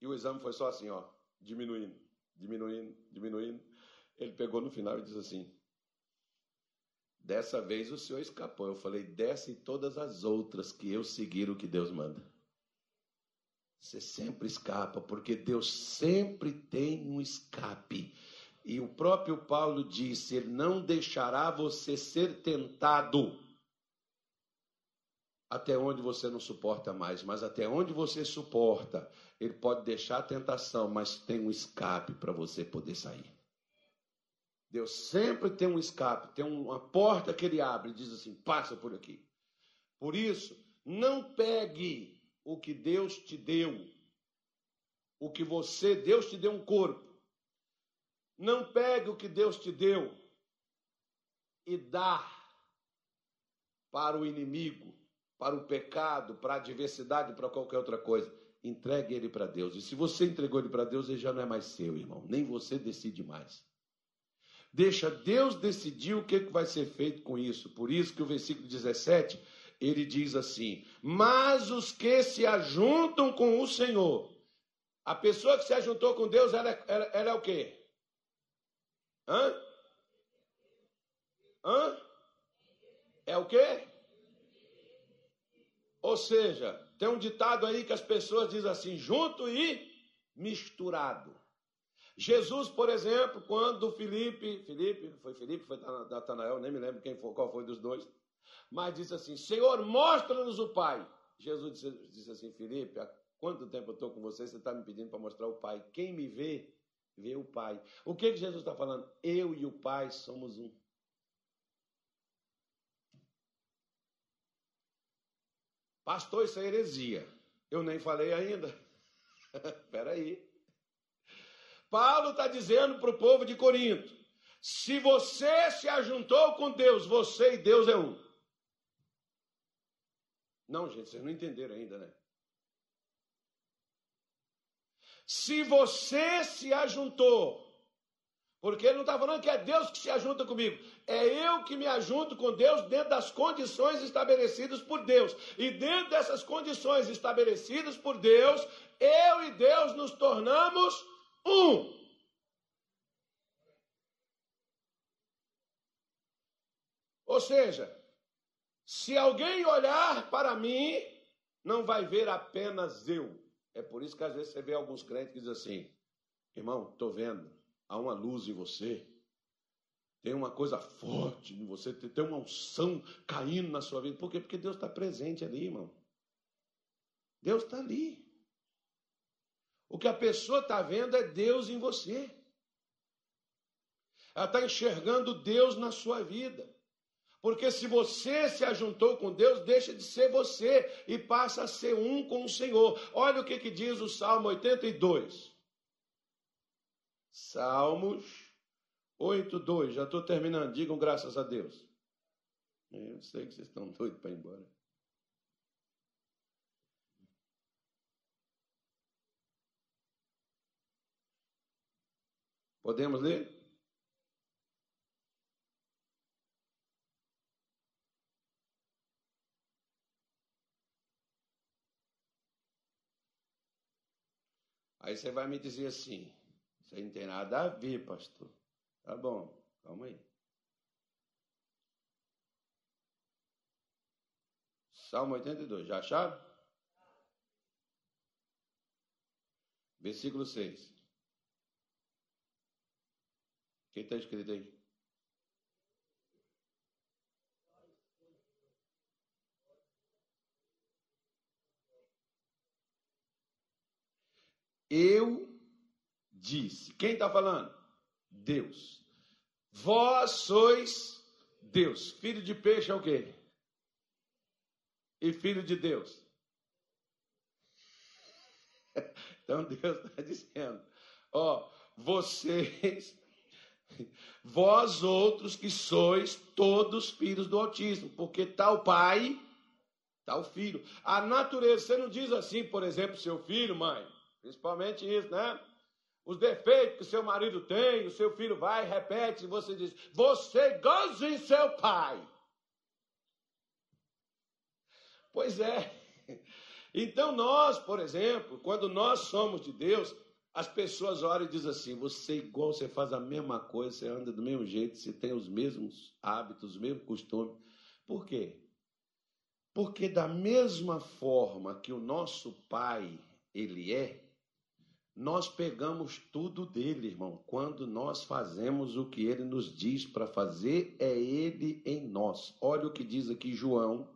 e o exame foi só assim, ó, diminuindo, diminuindo, diminuindo. Ele pegou no final e disse assim: Dessa vez o senhor escapou. Eu falei: Dessa e todas as outras que eu seguir o que Deus manda. Você sempre escapa, porque Deus sempre tem um escape. E o próprio Paulo disse: Ele não deixará você ser tentado até onde você não suporta mais, mas até onde você suporta, ele pode deixar a tentação, mas tem um escape para você poder sair. Deus sempre tem um escape, tem uma porta que ele abre e diz assim: passa por aqui. Por isso, não pegue o que Deus te deu, o que você, Deus te deu um corpo. Não pegue o que Deus te deu e dá para o inimigo para o pecado, para a adversidade, para qualquer outra coisa. Entregue ele para Deus. E se você entregou ele para Deus, ele já não é mais seu, irmão. Nem você decide mais. Deixa Deus decidir o que vai ser feito com isso. Por isso que o versículo 17, ele diz assim: Mas os que se ajuntam com o Senhor, a pessoa que se ajuntou com Deus, ela é, ela, ela é o quê? Hã? Hã? É o quê? Ou seja, tem um ditado aí que as pessoas dizem assim: junto e misturado. Jesus, por exemplo, quando Felipe, Felipe, foi Felipe, foi Natanael, nem me lembro quem foi, qual foi dos dois, mas disse assim: Senhor, mostra-nos o Pai. Jesus disse, disse assim: Felipe, há quanto tempo eu estou com você? Você está me pedindo para mostrar o Pai. Quem me vê, vê o Pai. O que, que Jesus está falando? Eu e o Pai somos um. Pastor, isso é heresia. Eu nem falei ainda. Espera aí. Paulo está dizendo para o povo de Corinto: se você se ajuntou com Deus, você e Deus é um. Não, gente, vocês não entenderam ainda, né? Se você se ajuntou porque ele não está falando que é Deus que se ajunta comigo. É eu que me ajunto com Deus dentro das condições estabelecidas por Deus. E dentro dessas condições estabelecidas por Deus, eu e Deus nos tornamos um. Ou seja, se alguém olhar para mim, não vai ver apenas eu. É por isso que às vezes você vê alguns crentes que dizem assim: irmão, estou vendo há uma luz em você, tem uma coisa forte em você, tem uma unção caindo na sua vida. Por quê? Porque Deus está presente ali, irmão. Deus está ali. O que a pessoa está vendo é Deus em você. Ela está enxergando Deus na sua vida. Porque se você se ajuntou com Deus, deixa de ser você e passa a ser um com o Senhor. Olha o que, que diz o Salmo 82. Salmos 8, 2. Já estou terminando. Digam graças a Deus. Eu sei que vocês estão doidos para ir embora. Podemos ler? Aí você vai me dizer assim: isso aí não tem nada a ver, pastor. Tá bom, calma aí. Salmo 82, já acharam? Versículo 6. O que está escrito aí? Eu disse. Quem está falando? Deus. Vós sois Deus. Filho de peixe é o quê? E filho de Deus. Então Deus está dizendo: Ó, vocês, vós outros que sois todos filhos do autismo, porque tal pai, tal filho. A natureza, você não diz assim, por exemplo, seu filho, mãe, principalmente isso, né? Os defeitos que seu marido tem, o seu filho vai, repete, e você diz: Você goza em seu pai. Pois é. Então, nós, por exemplo, quando nós somos de Deus, as pessoas olham e dizem assim: Você é igual, você faz a mesma coisa, você anda do mesmo jeito, você tem os mesmos hábitos, os mesmos costumes. Por quê? Porque, da mesma forma que o nosso pai, ele é, nós pegamos tudo dele, irmão. Quando nós fazemos o que ele nos diz para fazer, é ele em nós. Olha o que diz aqui João,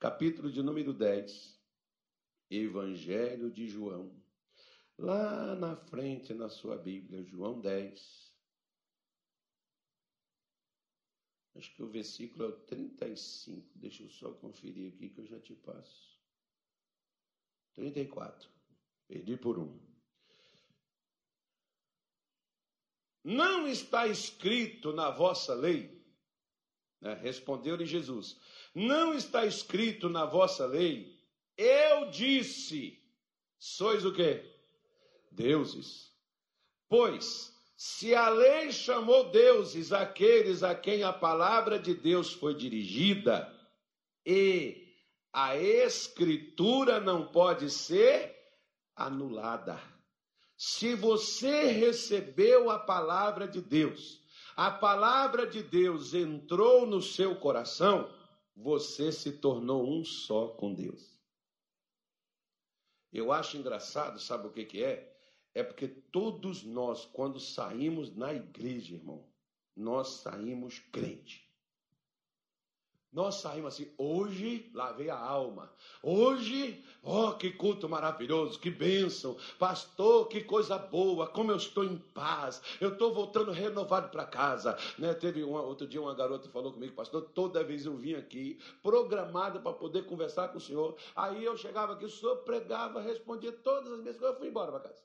capítulo de número 10, Evangelho de João. Lá na frente na sua Bíblia, João 10. Acho que o versículo é o 35. Deixa eu só conferir aqui que eu já te passo. 34. Perdi por um. Não está escrito na vossa lei? Né? Respondeu-lhe Jesus: Não está escrito na vossa lei? Eu disse: Sois o quê? Deuses. Pois, se a lei chamou deuses aqueles a quem a palavra de Deus foi dirigida, e a escritura não pode ser anulada. Se você recebeu a palavra de Deus, a palavra de Deus entrou no seu coração, você se tornou um só com Deus. Eu acho engraçado, sabe o que, que é? É porque todos nós, quando saímos na igreja, irmão, nós saímos crente. Nós saímos assim, hoje lavei a alma. Hoje, oh, que culto maravilhoso, que bênção. Pastor, que coisa boa, como eu estou em paz. Eu estou voltando renovado para casa. Né? Teve uma, outro dia uma garota falou comigo, pastor, toda vez eu vim aqui, programada para poder conversar com o senhor. Aí eu chegava aqui, o senhor pregava, respondia todas as minhas coisas, eu fui embora para casa.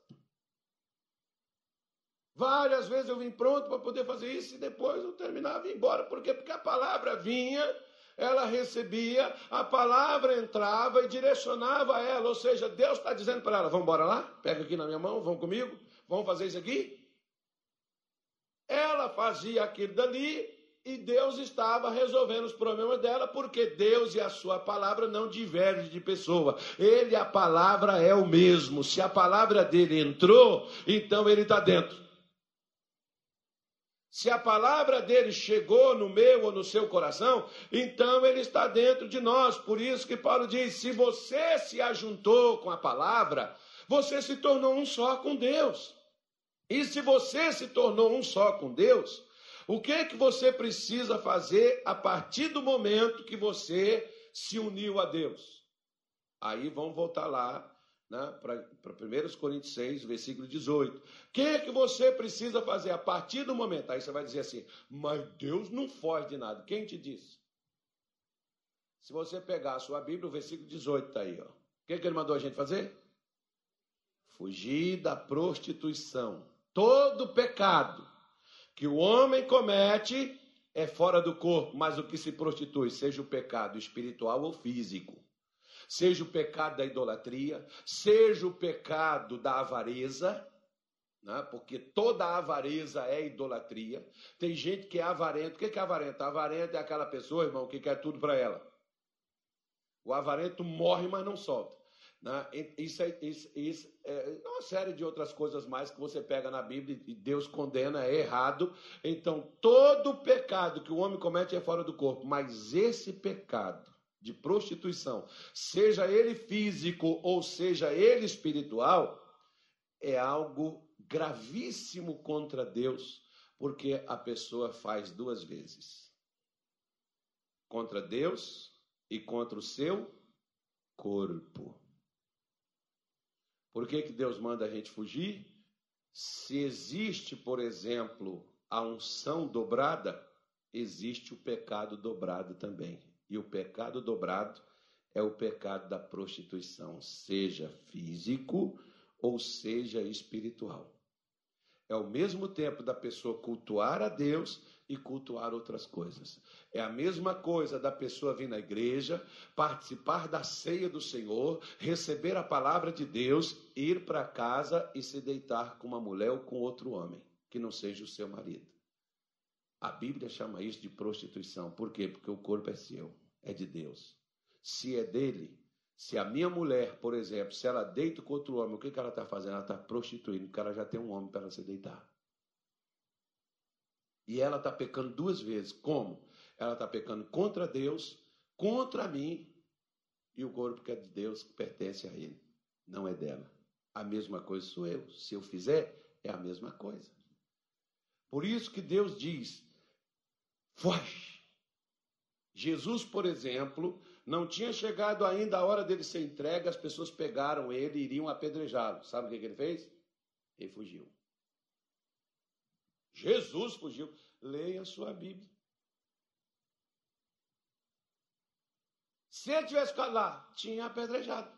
Várias vezes eu vim pronto para poder fazer isso e depois eu terminava e ia embora. Por quê? Porque a palavra vinha ela recebia, a palavra entrava e direcionava ela. Ou seja, Deus está dizendo para ela: vamos embora lá, pega aqui na minha mão, vamos comigo, vamos fazer isso aqui. Ela fazia aquilo dali e Deus estava resolvendo os problemas dela, porque Deus e a sua palavra não divergem de pessoa. Ele, a palavra é o mesmo. Se a palavra dele entrou, então ele está dentro. Se a palavra dele chegou no meu ou no seu coração, então ele está dentro de nós. Por isso que Paulo diz: se você se ajuntou com a palavra, você se tornou um só com Deus. E se você se tornou um só com Deus, o que é que você precisa fazer a partir do momento que você se uniu a Deus? Aí vamos voltar lá né, para 1 Coríntios 6, versículo 18. O que é que você precisa fazer a partir do momento? Aí você vai dizer assim, mas Deus não foge de nada. Quem te disse? Se você pegar a sua Bíblia, o versículo 18 está aí. Ó. O que, é que ele mandou a gente fazer? Fugir da prostituição. Todo pecado que o homem comete é fora do corpo, mas o que se prostitui, seja o pecado espiritual ou físico, seja o pecado da idolatria, seja o pecado da avareza, né? porque toda avareza é idolatria. Tem gente que é avarento. O que é avarento? Avarento é aquela pessoa, irmão, que quer tudo para ela. O avarento morre, mas não solta. Né? Isso, é, isso, isso é uma série de outras coisas mais que você pega na Bíblia e Deus condena, é errado. Então, todo pecado que o homem comete é fora do corpo, mas esse pecado de prostituição, seja ele físico ou seja ele espiritual, é algo gravíssimo contra Deus, porque a pessoa faz duas vezes contra Deus e contra o seu corpo. Por que, que Deus manda a gente fugir? Se existe, por exemplo, a unção dobrada, existe o pecado dobrado também. E o pecado dobrado é o pecado da prostituição, seja físico ou seja espiritual. É o mesmo tempo da pessoa cultuar a Deus e cultuar outras coisas. É a mesma coisa da pessoa vir na igreja, participar da ceia do Senhor, receber a palavra de Deus, ir para casa e se deitar com uma mulher ou com outro homem, que não seja o seu marido. A Bíblia chama isso de prostituição. Por quê? Porque o corpo é seu, é de Deus. Se é dele, se a minha mulher, por exemplo, se ela deita com outro homem, o que, que ela está fazendo? Ela está prostituindo, porque ela já tem um homem para se deitar. E ela está pecando duas vezes. Como? Ela está pecando contra Deus, contra mim, e o corpo que é de Deus que pertence a Ele, não é dela. A mesma coisa sou eu. Se eu fizer, é a mesma coisa. Por isso que Deus diz: foge. Jesus, por exemplo, não tinha chegado ainda a hora dele ser entregue, as pessoas pegaram ele e iriam apedrejá-lo. Sabe o que, ele fez? Ele fugiu. Jesus fugiu. Leia a sua Bíblia. Se ele tivesse ficado lá, tinha apedrejado.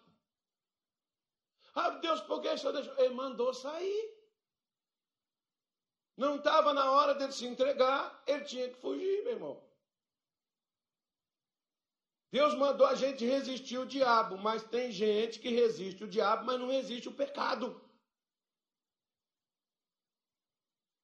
Ah, Deus, por que o senhor deixou? Ele mandou sair. Não estava na hora dele se entregar, ele tinha que fugir, meu irmão. Deus mandou a gente resistir o diabo, mas tem gente que resiste o diabo, mas não resiste o pecado.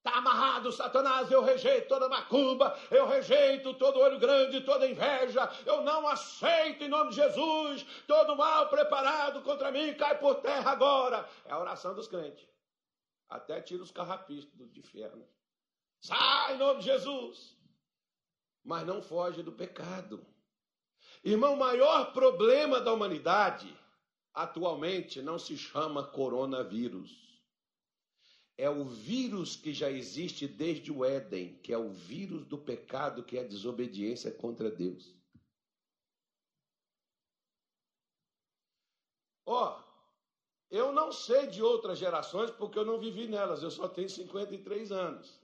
Está amarrado, Satanás. Eu rejeito toda macumba, eu rejeito todo olho grande, toda inveja. Eu não aceito em nome de Jesus. Todo mal preparado contra mim cai por terra agora. É a oração dos crentes. Até tira os carrapistas de inferno. Sai em nome de Jesus. Mas não foge do pecado. Irmão, o maior problema da humanidade atualmente não se chama coronavírus é o vírus que já existe desde o Éden, que é o vírus do pecado, que é a desobediência contra Deus. Ó, oh, eu não sei de outras gerações porque eu não vivi nelas, eu só tenho 53 anos.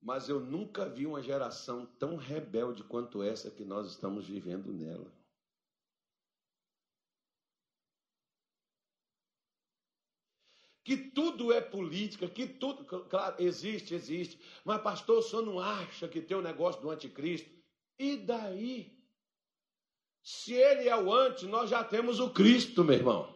Mas eu nunca vi uma geração tão rebelde quanto essa que nós estamos vivendo nela. que tudo é política, que tudo, claro, existe, existe, mas pastor, o senhor não acha que tem o um negócio do anticristo? E daí? Se ele é o anti, nós já temos o Cristo, meu irmão.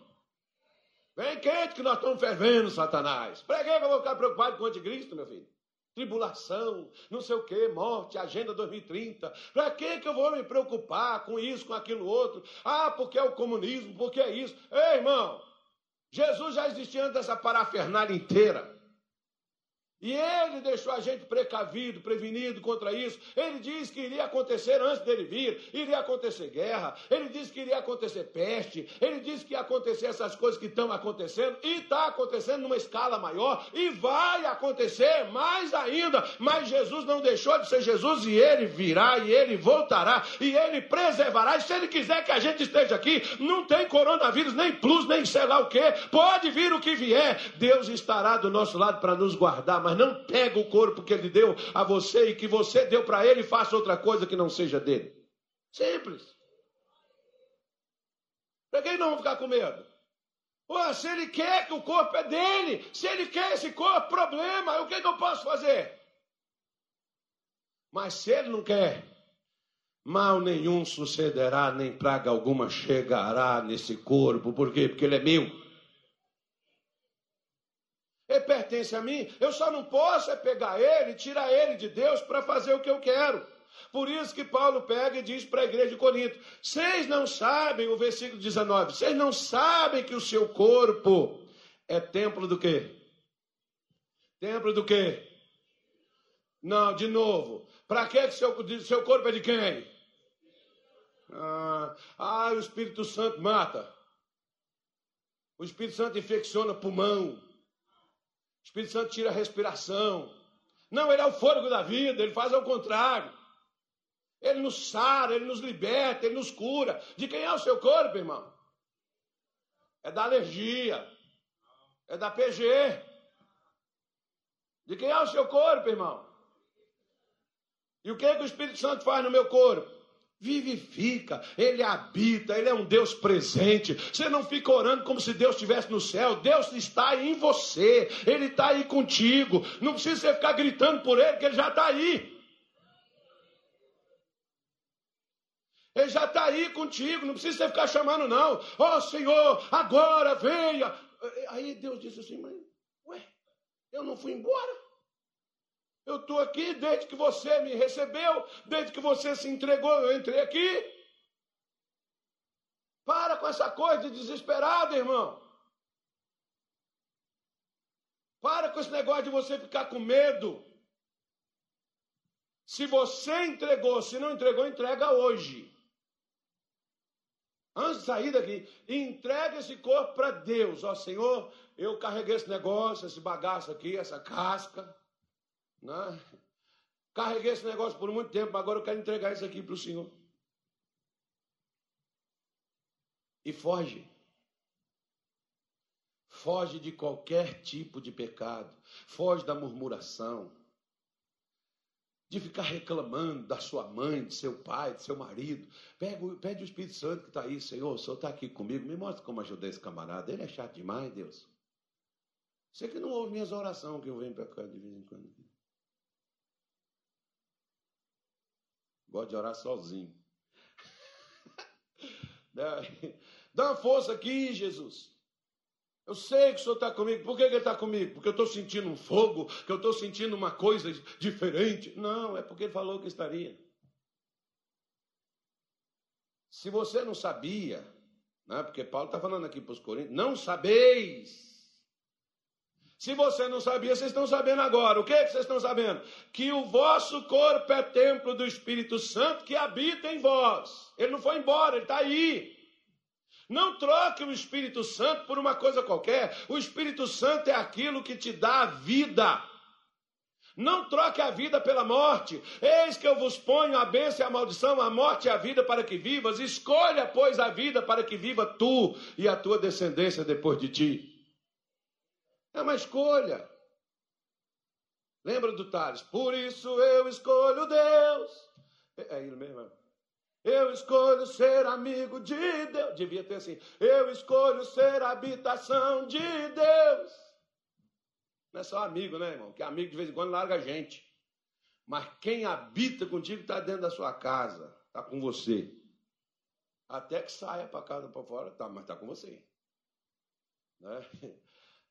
Vem quente que nós estamos fervendo, Satanás. Para que eu vou ficar preocupado com o anticristo, meu filho? Tribulação, não sei o que, morte, agenda 2030. Para que, que eu vou me preocupar com isso, com aquilo outro? Ah, porque é o comunismo, porque é isso. Ei, irmão, Jesus já existia antes dessa parafernália inteira. E ele deixou a gente precavido, prevenido contra isso. Ele diz que iria acontecer antes dele vir, iria acontecer guerra, ele disse que iria acontecer peste, ele disse que ia acontecer essas coisas que estão acontecendo, e está acontecendo numa escala maior, e vai acontecer mais ainda. Mas Jesus não deixou de ser Jesus, e ele virá, e ele voltará, e ele preservará. E se ele quiser que a gente esteja aqui, não tem coronavírus, nem plus, nem sei lá o que, pode vir o que vier, Deus estará do nosso lado para nos guardar mas não pega o corpo que ele deu a você e que você deu para ele e faça outra coisa que não seja dele. Simples. Para quem não ficar com medo? Pô, se ele quer que o corpo é dele, se ele quer esse corpo, problema, o que, que eu posso fazer? Mas se ele não quer, mal nenhum sucederá, nem praga alguma chegará nesse corpo. Por quê? Porque ele é meu. Pertence a mim, eu só não posso é pegar ele, tirar ele de Deus para fazer o que eu quero. Por isso que Paulo pega e diz para a igreja de Corinto: vocês não sabem, o versículo 19, vocês não sabem que o seu corpo é templo do quê? Templo do quê? Não, de novo. Para que seu, seu corpo é de quem? Ah, ah, o Espírito Santo mata. O Espírito Santo infecciona pulmão. Espírito Santo tira a respiração. Não, ele é o fôlego da vida, ele faz ao contrário. Ele nos sara, ele nos liberta, ele nos cura. De quem é o seu corpo, irmão? É da alergia. É da PG. De quem é o seu corpo, irmão? E o que, é que o Espírito Santo faz no meu corpo? Vivifica, Ele habita, Ele é um Deus presente. Você não fica orando como se Deus estivesse no céu. Deus está em você, Ele está aí contigo. Não precisa você ficar gritando por Ele, que Ele já está aí. Ele já está aí contigo, não precisa você ficar chamando, não. Ó oh, Senhor, agora venha. Aí Deus disse assim, mas, ué, eu não fui embora. Eu estou aqui desde que você me recebeu, desde que você se entregou, eu entrei aqui. Para com essa coisa de desesperado, irmão. Para com esse negócio de você ficar com medo. Se você entregou, se não entregou, entrega hoje. Antes de sair daqui, entrega esse corpo para Deus. Ó Senhor, eu carreguei esse negócio, esse bagaço aqui, essa casca. Né? Carreguei esse negócio por muito tempo, agora eu quero entregar isso aqui para o Senhor. E foge. Foge de qualquer tipo de pecado. Foge da murmuração. De ficar reclamando da sua mãe, de seu pai, de seu marido. Pega, pede o Espírito Santo que está aí, Senhor. O Senhor está aqui comigo. Me mostra como ajudar esse camarada. Ele é chato demais, Deus. Você que não ouve minhas orações que eu venho para de vez em quando. Gosto de orar sozinho. Dá uma força aqui, Jesus. Eu sei que o Senhor está comigo. Por que, que Ele está comigo? Porque eu estou sentindo um fogo, que eu estou sentindo uma coisa diferente. Não, é porque Ele falou que estaria. Se você não sabia, né, porque Paulo está falando aqui para os Coríntios, não sabeis se você não sabia, vocês estão sabendo agora. O que, é que vocês estão sabendo? Que o vosso corpo é templo do Espírito Santo que habita em vós. Ele não foi embora, ele está aí. Não troque o Espírito Santo por uma coisa qualquer. O Espírito Santo é aquilo que te dá a vida. Não troque a vida pela morte. Eis que eu vos ponho a bênção e a maldição, a morte e a vida para que vivas. Escolha, pois, a vida para que viva tu e a tua descendência depois de ti. É uma escolha. Lembra do Tales? Por isso eu escolho Deus. É, é ele mesmo. Eu escolho ser amigo de Deus. Devia ter assim. Eu escolho ser habitação de Deus. Não é só amigo, né, irmão? Que amigo de vez em quando larga a gente. Mas quem habita contigo está dentro da sua casa, está com você. Até que saia para casa para fora, tá, mas está com você. Né?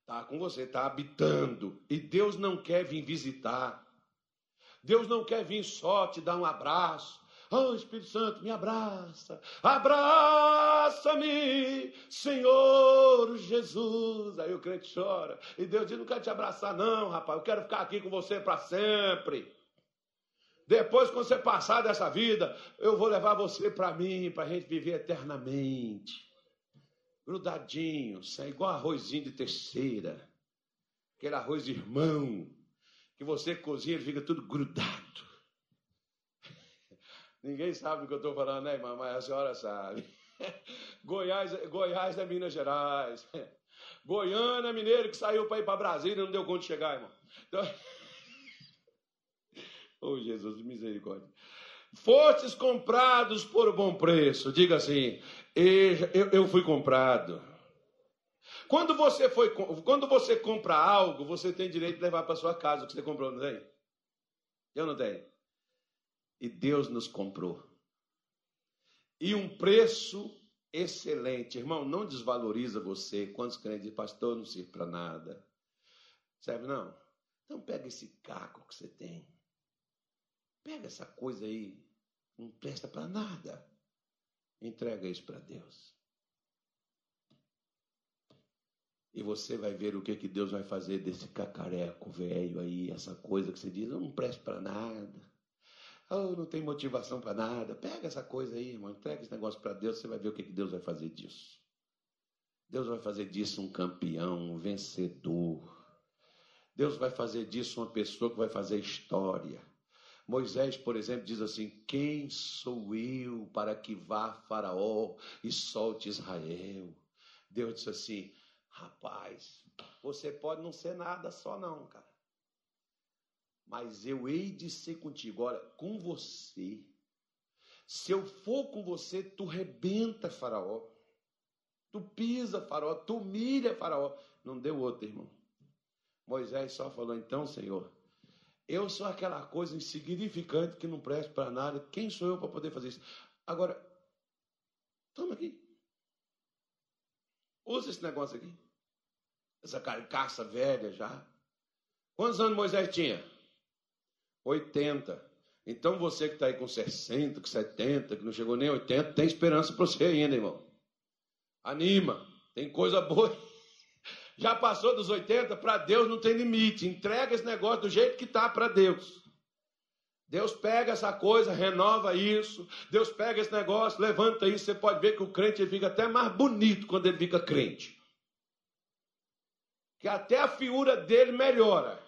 Está com você, está habitando. E Deus não quer vir visitar. Deus não quer vir só te dar um abraço. Oh, Espírito Santo, me abraça, abraça-me, Senhor Jesus. Aí o crente chora. E Deus diz: Não quero te abraçar, não, rapaz. Eu quero ficar aqui com você para sempre. Depois, quando você passar dessa vida, eu vou levar você para mim, para a gente viver eternamente. Grudadinho, igual arrozinho de terceira. Aquele arroz irmão, que você cozinha, ele fica tudo grudado. Ninguém sabe do que eu estou falando, né, irmã? Mas a senhora sabe. Goiás, Goiás é Minas Gerais. Goiânia, mineiro que saiu para ir para Brasília e não deu conta de chegar, irmão. Então... Oh, Jesus, misericórdia. Fostes comprados por bom preço. Diga assim: eu, eu fui comprado. Quando você, foi, quando você compra algo, você tem direito de levar para sua casa o que você comprou, não tem? Eu não tenho. E Deus nos comprou. E um preço excelente. Irmão, não desvaloriza você. Quantos crentes pastor, não serve para nada. Serve não? Então pega esse caco que você tem. Pega essa coisa aí, não presta para nada. Entrega isso para Deus. E você vai ver o que, que Deus vai fazer desse cacareco velho aí, essa coisa que você diz, eu não presto para nada. Oh, não tem motivação para nada. Pega essa coisa aí, irmão, entrega esse negócio para Deus, você vai ver o que, que Deus vai fazer disso. Deus vai fazer disso um campeão, um vencedor. Deus vai fazer disso uma pessoa que vai fazer história. Moisés, por exemplo, diz assim: Quem sou eu para que vá Faraó e solte Israel? Deus disse assim: Rapaz, você pode não ser nada só, não, cara. Mas eu hei de ser contigo. Olha, com você. Se eu for com você, tu rebenta Faraó. Tu pisa Faraó, tu humilha Faraó. Não deu outro, irmão. Moisés só falou: Então, Senhor, eu sou aquela coisa insignificante que não presta para nada. Quem sou eu para poder fazer isso? Agora, toma aqui. Usa esse negócio aqui. Essa carcaça velha já. Quantos anos Moisés tinha? 80. Então você que está aí com 60, com 70, que não chegou nem 80, tem esperança para você ainda, irmão. Anima. Tem coisa boa já passou dos 80, para Deus não tem limite. Entrega esse negócio do jeito que está para Deus. Deus pega essa coisa, renova isso. Deus pega esse negócio, levanta isso. Você pode ver que o crente fica até mais bonito quando ele fica crente. Que até a figura dele melhora.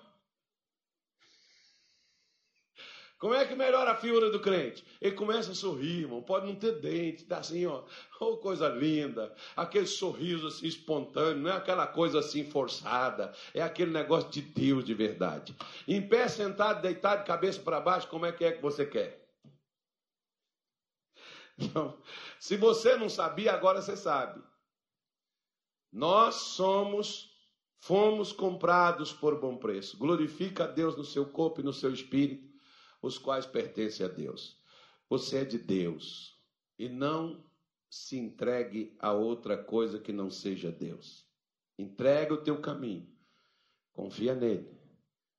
Como é que melhora a figura do crente? Ele começa a sorrir, irmão. Pode não ter dente, tá assim, ó. Oh, coisa linda. Aquele sorriso assim espontâneo, não é aquela coisa assim forçada. É aquele negócio de Deus de verdade. Em pé, sentado, deitado, cabeça para baixo, como é que é que você quer? Se você não sabia, agora você sabe. Nós somos, fomos comprados por bom preço. Glorifica a Deus no seu corpo e no seu espírito os quais pertencem a Deus. Você é de Deus e não se entregue a outra coisa que não seja Deus. Entrega o teu caminho, confia nele,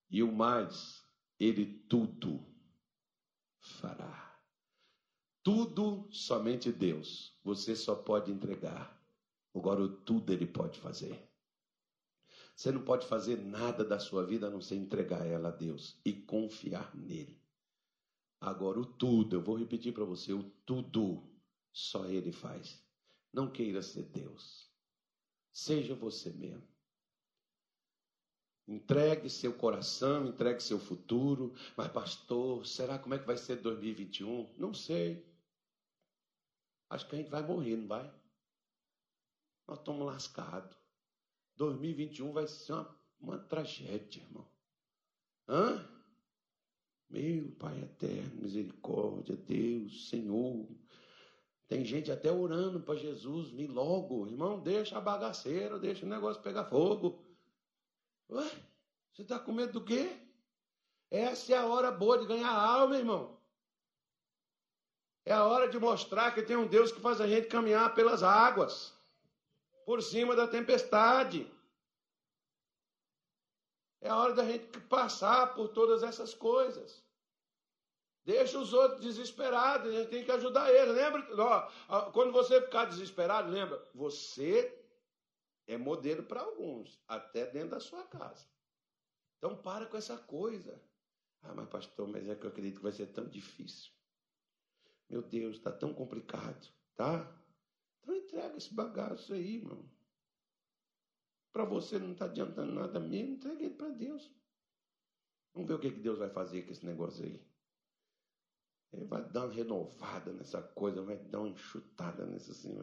e o mais, ele tudo fará. Tudo somente Deus. Você só pode entregar. Agora, o tudo ele pode fazer. Você não pode fazer nada da sua vida a não ser entregar ela a Deus e confiar nele. Agora, o tudo, eu vou repetir para você: o tudo só Ele faz. Não queira ser Deus. Seja você mesmo. Entregue seu coração, entregue seu futuro. Mas, pastor, será como é que vai ser 2021? Não sei. Acho que a gente vai morrer, não vai? Nós estamos lascados. 2021 vai ser uma, uma tragédia, irmão. Hã? Meu Pai eterno, misericórdia, Deus, Senhor. Tem gente até orando para Jesus vir logo. Irmão, deixa a bagaceira, deixa o negócio pegar fogo. Ué, você está com medo do quê? Essa é a hora boa de ganhar alma, irmão. É a hora de mostrar que tem um Deus que faz a gente caminhar pelas águas, por cima da tempestade. É a hora da gente passar por todas essas coisas. Deixa os outros desesperados, a gente tem que ajudar eles. Lembra? Ó, quando você ficar desesperado, lembra, você é modelo para alguns, até dentro da sua casa. Então para com essa coisa. Ah, mas pastor, mas é que eu acredito que vai ser tão difícil. Meu Deus, está tão complicado, tá? Então entrega esse bagaço aí, irmão. Para você não está adiantando nada mesmo, entrega ele para Deus. Vamos ver o que, que Deus vai fazer com esse negócio aí. Ele vai dar uma renovada nessa coisa, vai dar uma enxutada nessa assim.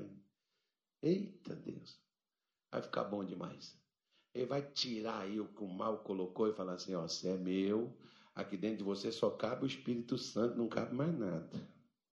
Eita Deus, vai ficar bom demais. Ele vai tirar aí o que o mal colocou e falar assim: ó, você é meu, aqui dentro de você só cabe o Espírito Santo, não cabe mais nada.